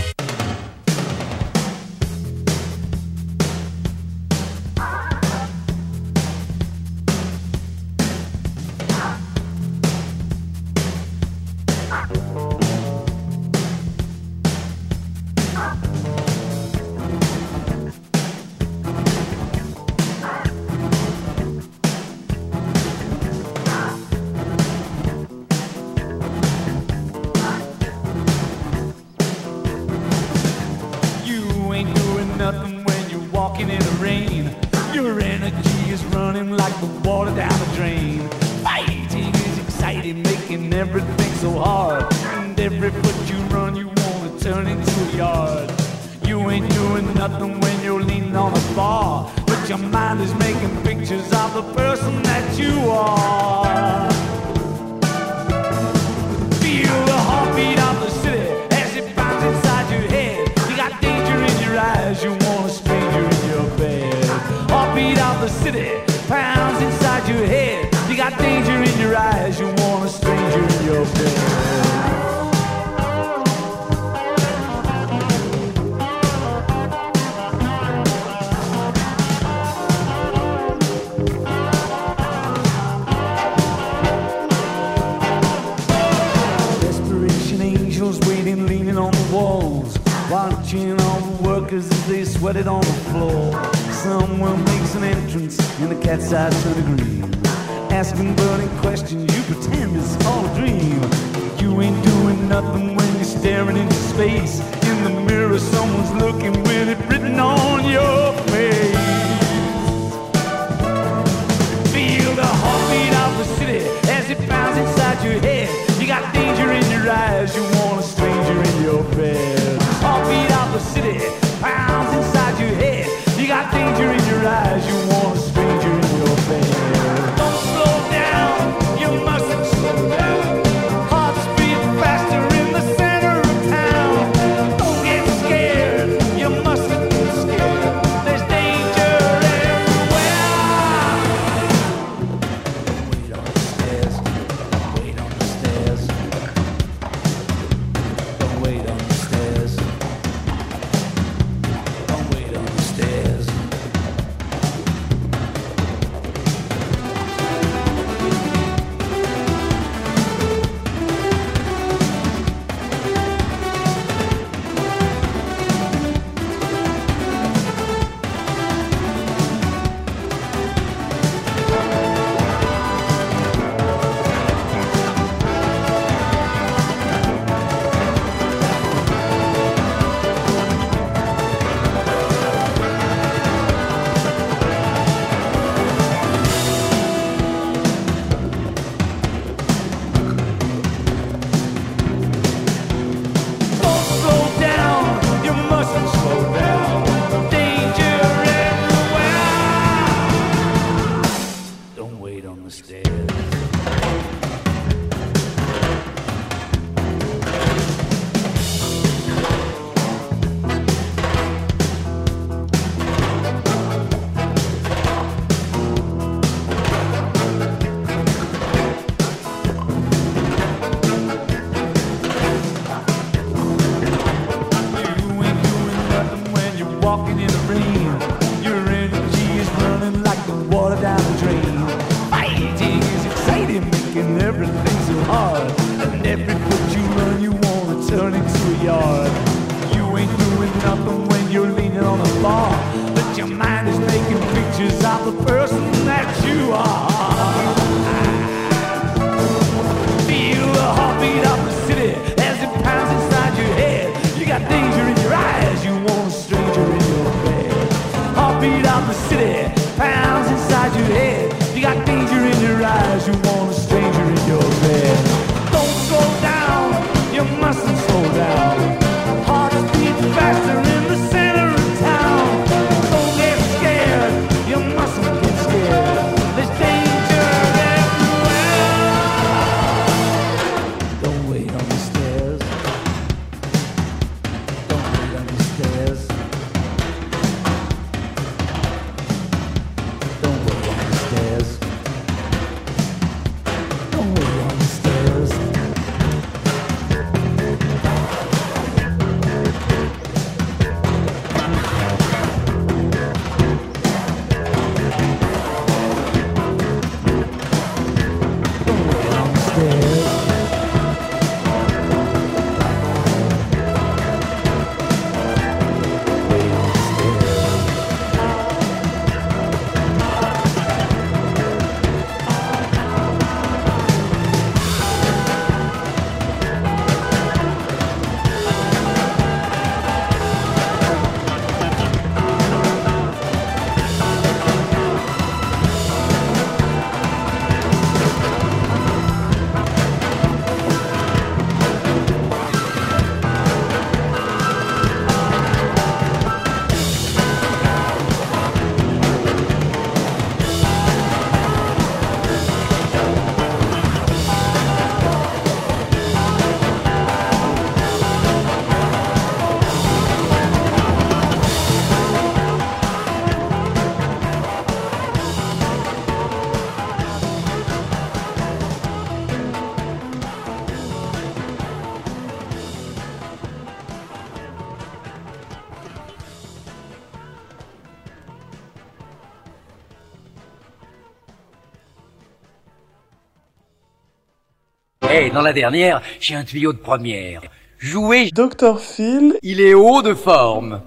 Dans la dernière, j'ai un tuyau de première. Jouer Dr Phil, il est haut de forme.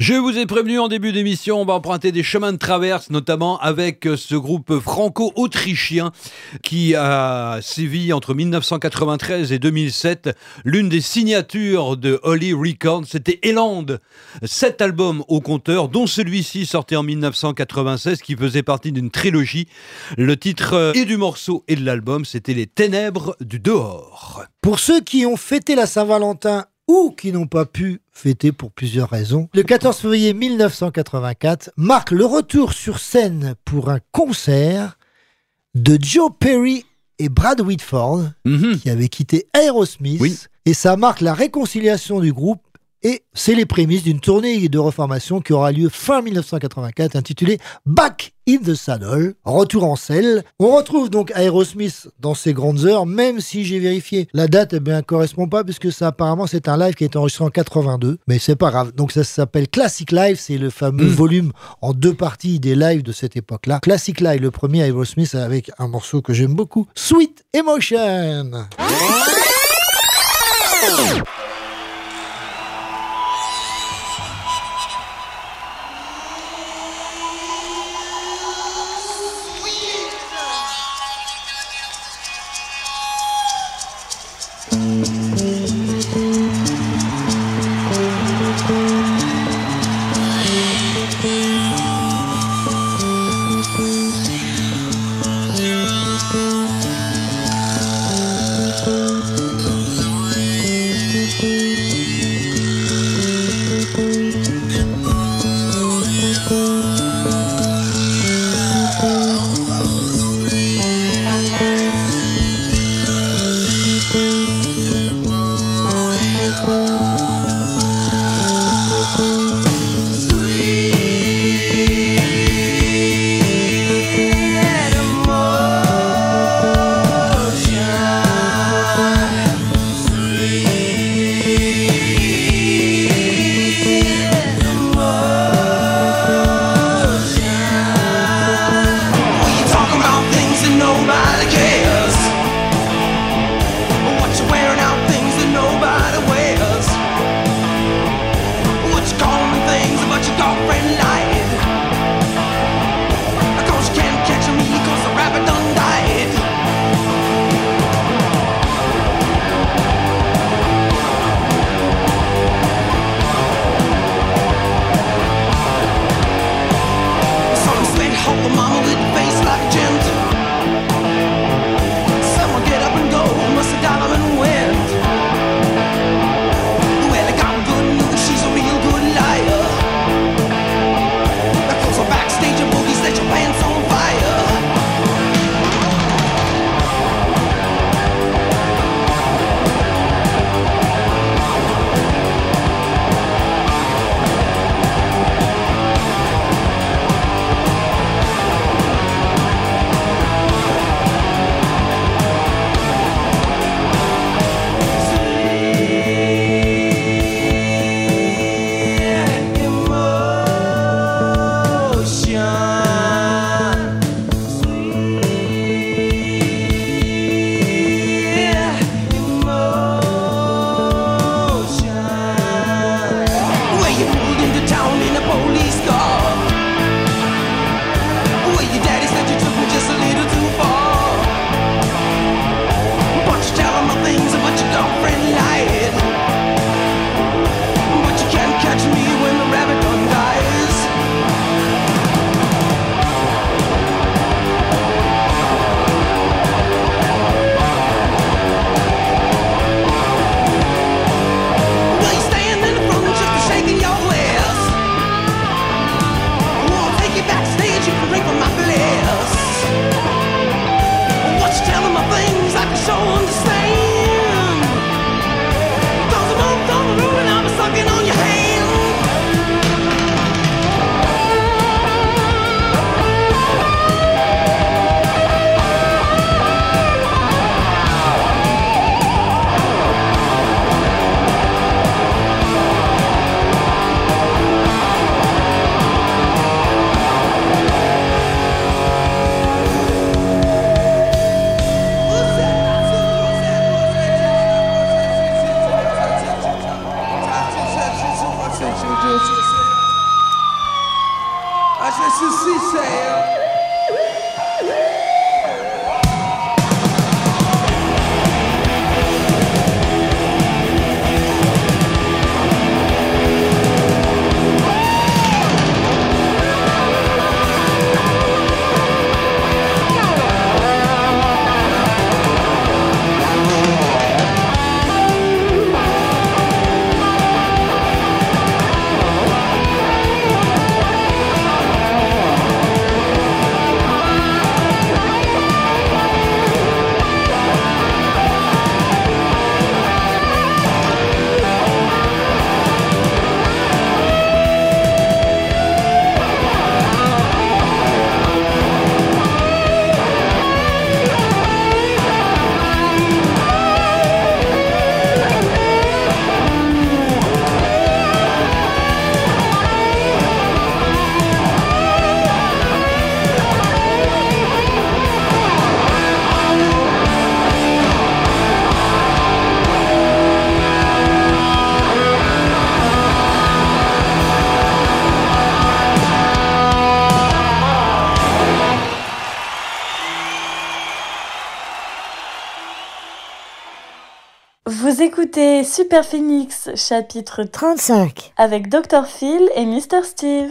Je vous ai prévenu en début d'émission, on va emprunter des chemins de traverse, notamment avec euh, ce groupe franco-autrichien qui a sévi entre 1993 et 2007. L'une des signatures de Holly Records, c'était Eland. Sept albums au compteur, dont celui-ci sorti en 1996 qui faisait partie d'une trilogie. Le titre euh, et du morceau et de l'album, c'était Les Ténèbres du dehors. Pour ceux qui ont fêté la Saint-Valentin ou qui n'ont pas pu fêter pour plusieurs raisons. Le 14 février 1984 marque le retour sur scène pour un concert de Joe Perry et Brad Whitford, qui avaient quitté Aerosmith, et ça marque la réconciliation du groupe. Et c'est les prémices d'une tournée de reformation qui aura lieu fin 1984 intitulée Back in the Saddle, retour en selle. On retrouve donc Aerosmith dans ses grandes heures, même si j'ai vérifié. La date, eh bien, correspond pas puisque ça apparemment c'est un live qui est enregistré en 82, mais c'est pas grave. Donc ça s'appelle Classic Live, c'est le fameux volume en deux parties des lives de cette époque-là. Classic Live, le premier Aerosmith avec un morceau que j'aime beaucoup, Sweet Emotion. Super Phoenix, chapitre 35. avec Dr. Phil et Mr. Steve.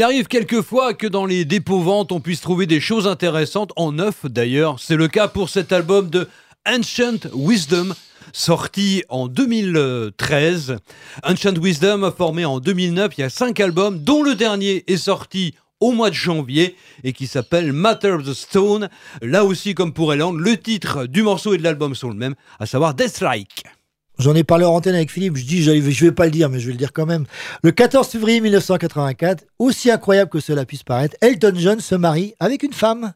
Il arrive quelquefois que dans les dépôts-ventes, on puisse trouver des choses intéressantes, en neuf d'ailleurs. C'est le cas pour cet album de Ancient Wisdom, sorti en 2013. Ancient Wisdom, formé en 2009, il y a cinq albums, dont le dernier est sorti au mois de janvier et qui s'appelle Matter of the Stone. Là aussi, comme pour Eland, le titre du morceau et de l'album sont le même, à savoir Deathlike. J'en ai parlé en antenne avec Philippe, je dis, je vais pas le dire, mais je vais le dire quand même. Le 14 février 1984, aussi incroyable que cela puisse paraître, Elton John se marie avec une femme.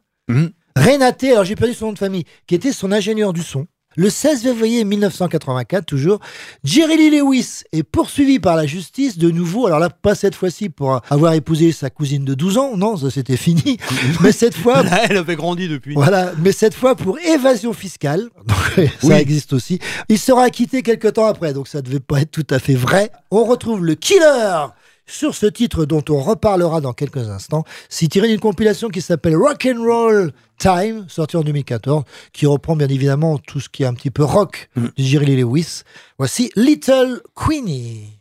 Renate, alors j'ai perdu son nom de famille, qui était son ingénieur du son. Le 16 février 1984, toujours, Jerry Lee Lewis est poursuivi par la justice de nouveau. Alors là, pas cette fois-ci pour avoir épousé sa cousine de 12 ans, non, ça c'était fini. mais cette fois, Là, elle avait grandi depuis. voilà, mais cette fois pour évasion fiscale. Donc, ça Oui. existe aussi. Il sera acquitté quelques temps après, donc ça devait pas être tout à fait vrai. On retrouve le killer sur ce titre dont on reparlera dans quelques instants. C'est tiré d'une compilation qui s'appelle Rock and Roll Time, sortie en 2014, qui reprend bien évidemment tout ce qui est un petit peu rock de Jerry Lee Lewis. Voici Little Queenie.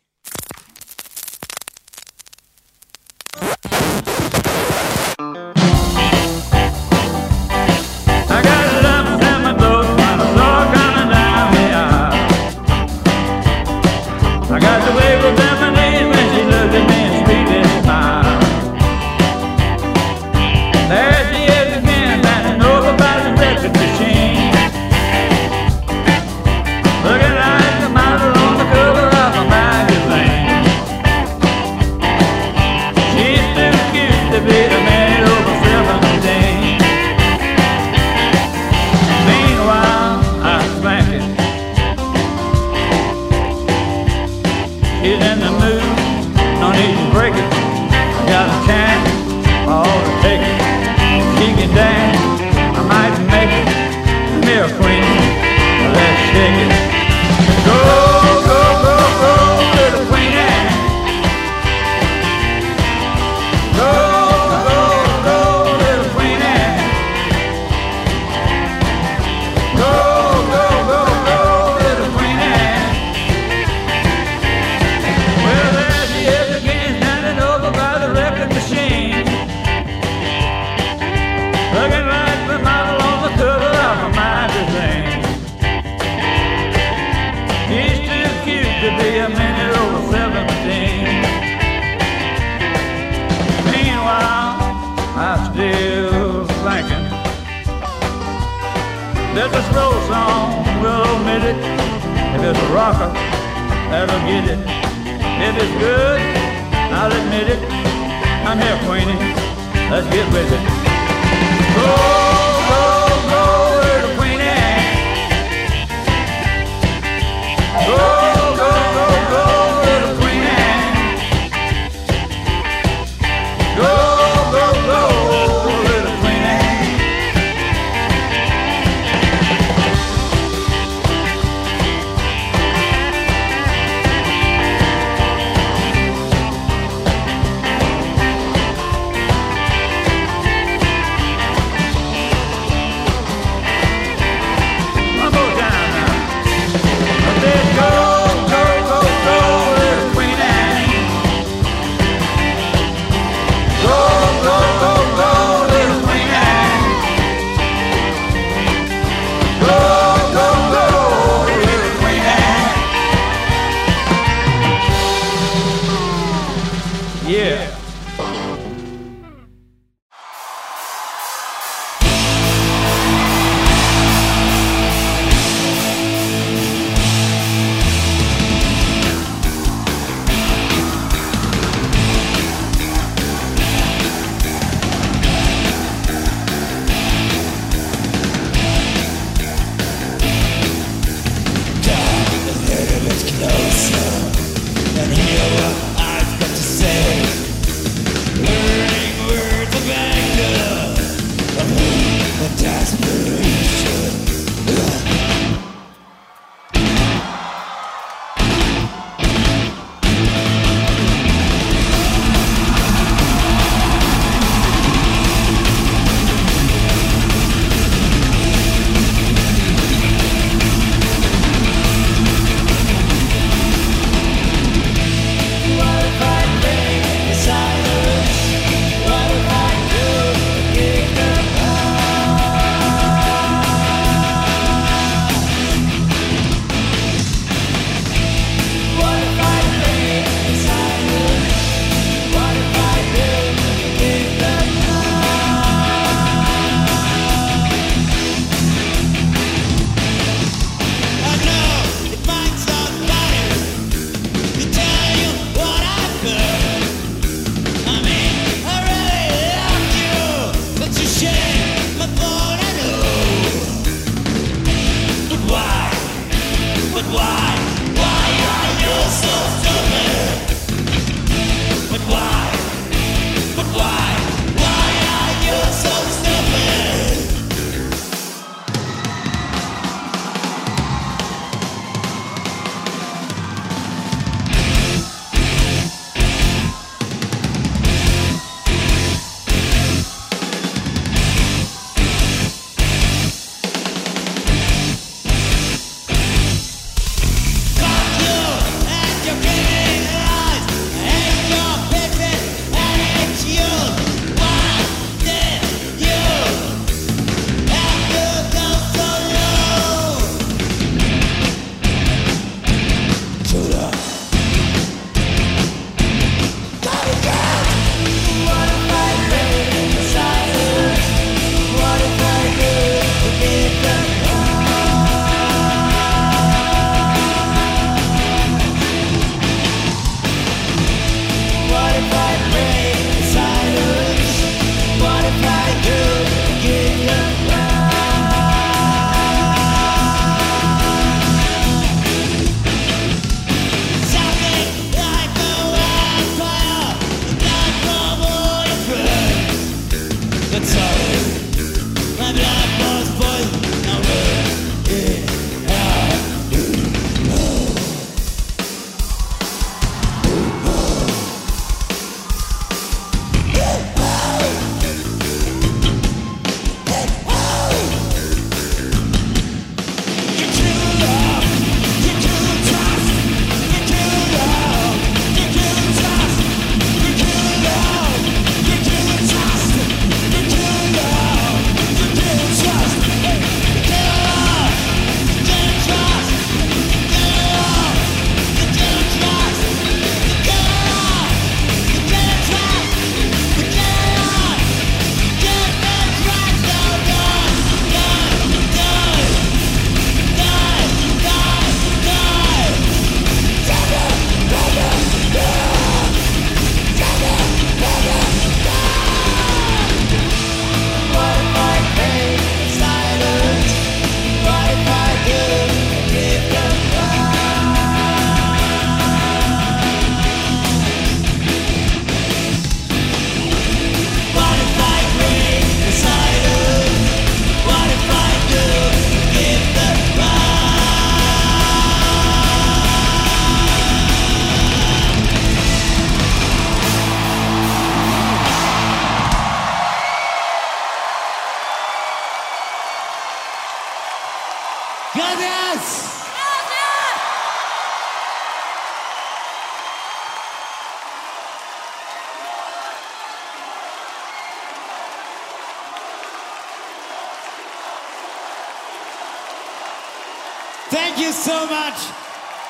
Thank you so much.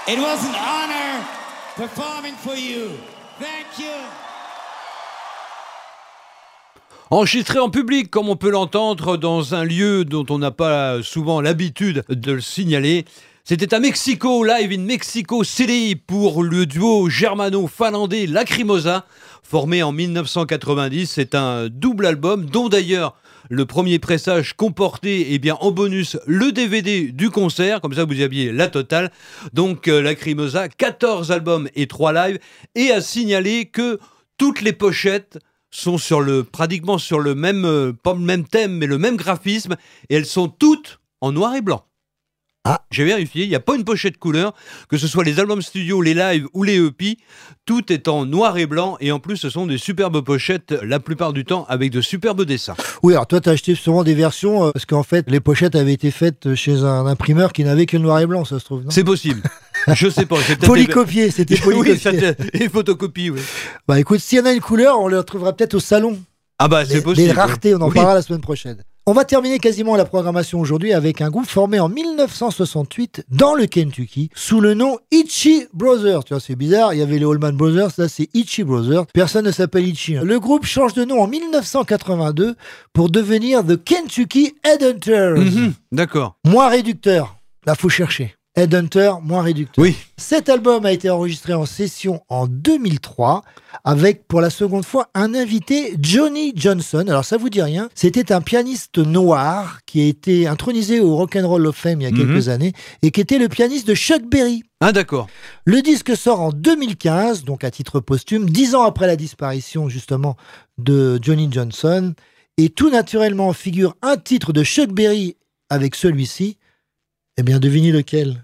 It was an honor performing for you. Thank you. Enregistré en public, comme on peut l'entendre, dans un lieu dont on n'a pas souvent l'habitude de le signaler. C'était à Mexico, live in Mexico City, pour le duo germano-finlandais Lacrimosa, formé en 1990. C'est un double album, dont d'ailleurs le premier pressage comportait eh en bonus le DVD du concert, comme ça vous aviez la totale. Donc euh, Lacrimosa, 14 albums et 3 lives, et à signaler que toutes les pochettes sont sur le, pratiquement sur le même, euh, pas le même thème, mais le même graphisme, et elles sont toutes en noir et blanc. Ah. J'ai vérifié, il n'y a pas une pochette couleur, que ce soit les albums studio, les lives ou les EP, tout est en noir et blanc, et en plus ce sont des superbes pochettes, la plupart du temps avec de superbes dessins. Oui, alors toi, t'as acheté souvent des versions, euh, parce qu'en fait, les pochettes avaient été faites chez un imprimeur qui n'avait que le noir et blanc, ça se trouve, non? C'est possible. Je sais pas. Polycopié, c'était polycopié. et photocopie, oui. Bah écoute, s'il y en a une couleur, on le retrouvera peut-être au salon. Ah bah c'est possible. Les raretés, on en Oui. parlera la semaine prochaine. On va terminer quasiment la programmation aujourd'hui avec un groupe formé en 1968 dans le Kentucky sous le nom Itchy Brothers. Tu vois, c'est bizarre, il y avait les Allman Brothers, là c'est Itchy Brothers. Personne ne s'appelle Itchy. hein. Le groupe change de nom en 1982 pour devenir The Kentucky Headhunters. Mhm, D'accord. Moins réducteur. Là, faut chercher. Headhunter, moins réducteur. Oui. Cet album a été enregistré en session en 2003 avec pour la seconde fois un invité, Johnny Johnson. Alors ça vous dit rien C'était un pianiste noir qui a été intronisé au Rock and Roll of Fame il y a Mhm. quelques années et qui était le pianiste de Chuck Berry. Ah d'accord. Le disque sort en 2015, donc à titre posthume, dix ans après la disparition justement de Johnny Johnson. Et tout naturellement figure un titre de Chuck Berry avec celui-ci. Eh bien, devinez lequel?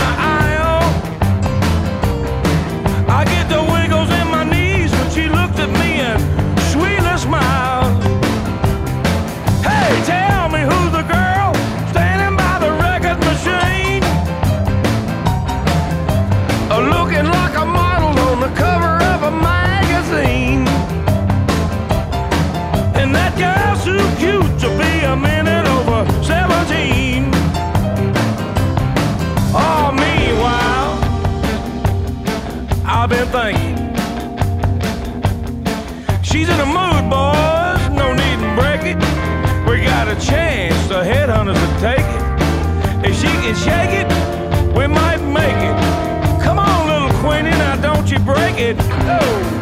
She's in the mood, boys, no need to break it. We got a chance, the headhunters to take it. If she can shake it, we might make it. Come on, little Queenie, now don't you break it. Go,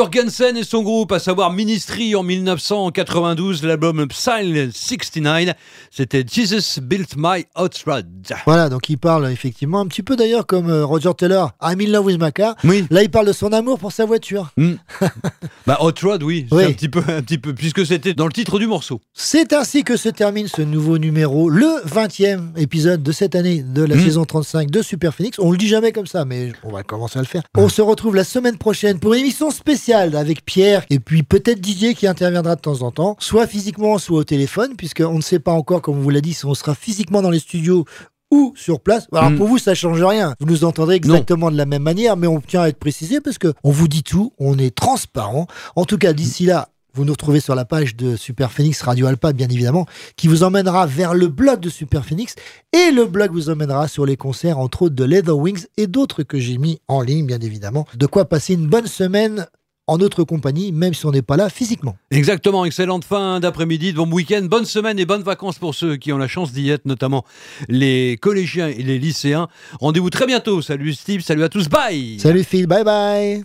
Jurgensen et son groupe, à savoir Ministry en 1992, l'album Silent 69, c'était Jesus Built My Hot Rod. Voilà, donc il parle effectivement un petit peu d'ailleurs comme euh, Roger Taylor, I'm in love with my car. Oui. Là, il parle de son amour pour sa voiture. Hmm. bah Hot Rod, oui, Oui. un petit peu, un petit peu, puisque c'était dans le titre du morceau. C'est ainsi que se termine ce nouveau numéro, le 20e épisode de cette année de la Mhm. saison 35 de Super Phoenix. On le dit jamais comme ça, mais on va commencer à le faire. On se retrouve la semaine prochaine pour une émission spéciale avec Pierre et puis peut-être Didier qui interviendra de temps en temps, soit physiquement, soit au téléphone, puisqu'on ne sait pas encore, comme on vous l'a dit, si on sera physiquement dans les studios ou sur place. Alors Mm. pour vous, ça change rien. Vous nous entendrez exactement de la même manière, mais on tient à être précisé parce que on vous dit tout, on est transparent. En tout cas, d'ici là, vous nous retrouvez sur la page de Super Phoenix Radio Alpa, bien évidemment, qui vous emmènera vers le blog de Super Phoenix et le blog vous emmènera sur les concerts, entre autres de Leather Wings et d'autres que j'ai mis en ligne, bien évidemment. De quoi passer une bonne semaine en notre compagnie, même si on n'est pas là physiquement. Exactement, excellente fin d'après-midi, de bon week-end, bonne semaine et bonnes vacances pour ceux qui ont la chance d'y être, notamment les collégiens et les lycéens. Rendez-vous très bientôt. Salut Steve, salut à tous, bye Salut Phil, bye bye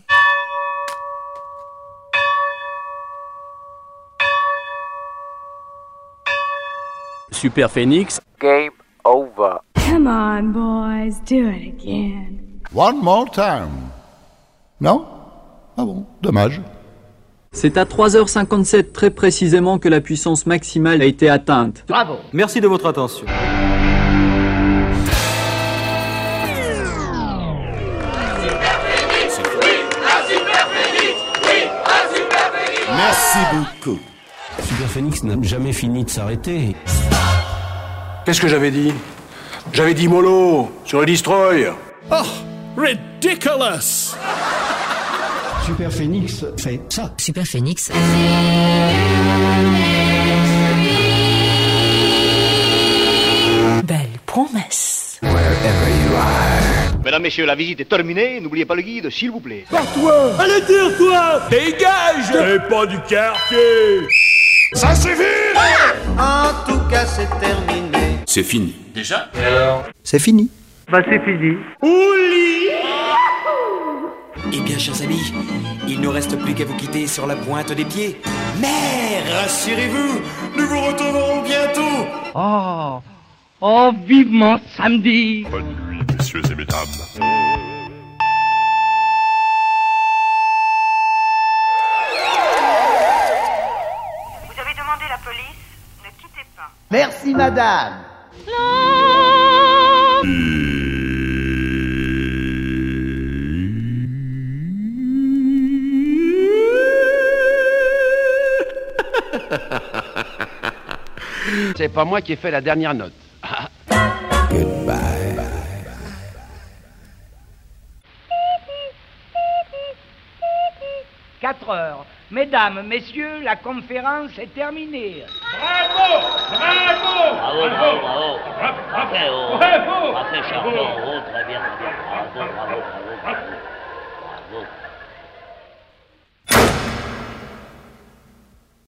Super Phoenix. Game over. Come on, boys, do it again. One more time. Non Ah bon, dommage. C'est à 3h57 très précisément que la puissance maximale a été atteinte. Bravo. Merci de votre attention. Merci beaucoup. Super Phoenix n'a jamais fini de s'arrêter. Qu'est-ce que j'avais dit? J'avais dit mollo sur le destroy. Oh, ridiculous! Super Phoenix fait ça. Super Phoenix. Belle promesse. Mesdames, Messieurs, la visite est terminée. N'oubliez pas le guide, s'il vous plaît. Toi! Allez, tire-toi! Dégage! T'es pas du quartier! Ça suffit En tout cas, c'est terminé. C'est fini. Déjà? C'est fini. Bah, c'est fini. Eh bien, chers amis, il ne reste plus qu'à vous quitter sur la pointe des pieds. Mais rassurez-vous, nous vous retrouverons bientôt. Oh, oh, vivement samedi. Bonne nuit, messieurs et mesdames. Vous avez C'est pas moi qui ai fait la dernière note. Goodbye. 4 heures. Mesdames, messieurs, la conférence est terminée. Bravo Bravo Bravo, bravo, bravo. Parfait, oh. Bravo Parfait, Charlot. Oh, très bien, très bien. Bravo, bravo, bravo, bravo. Bravo.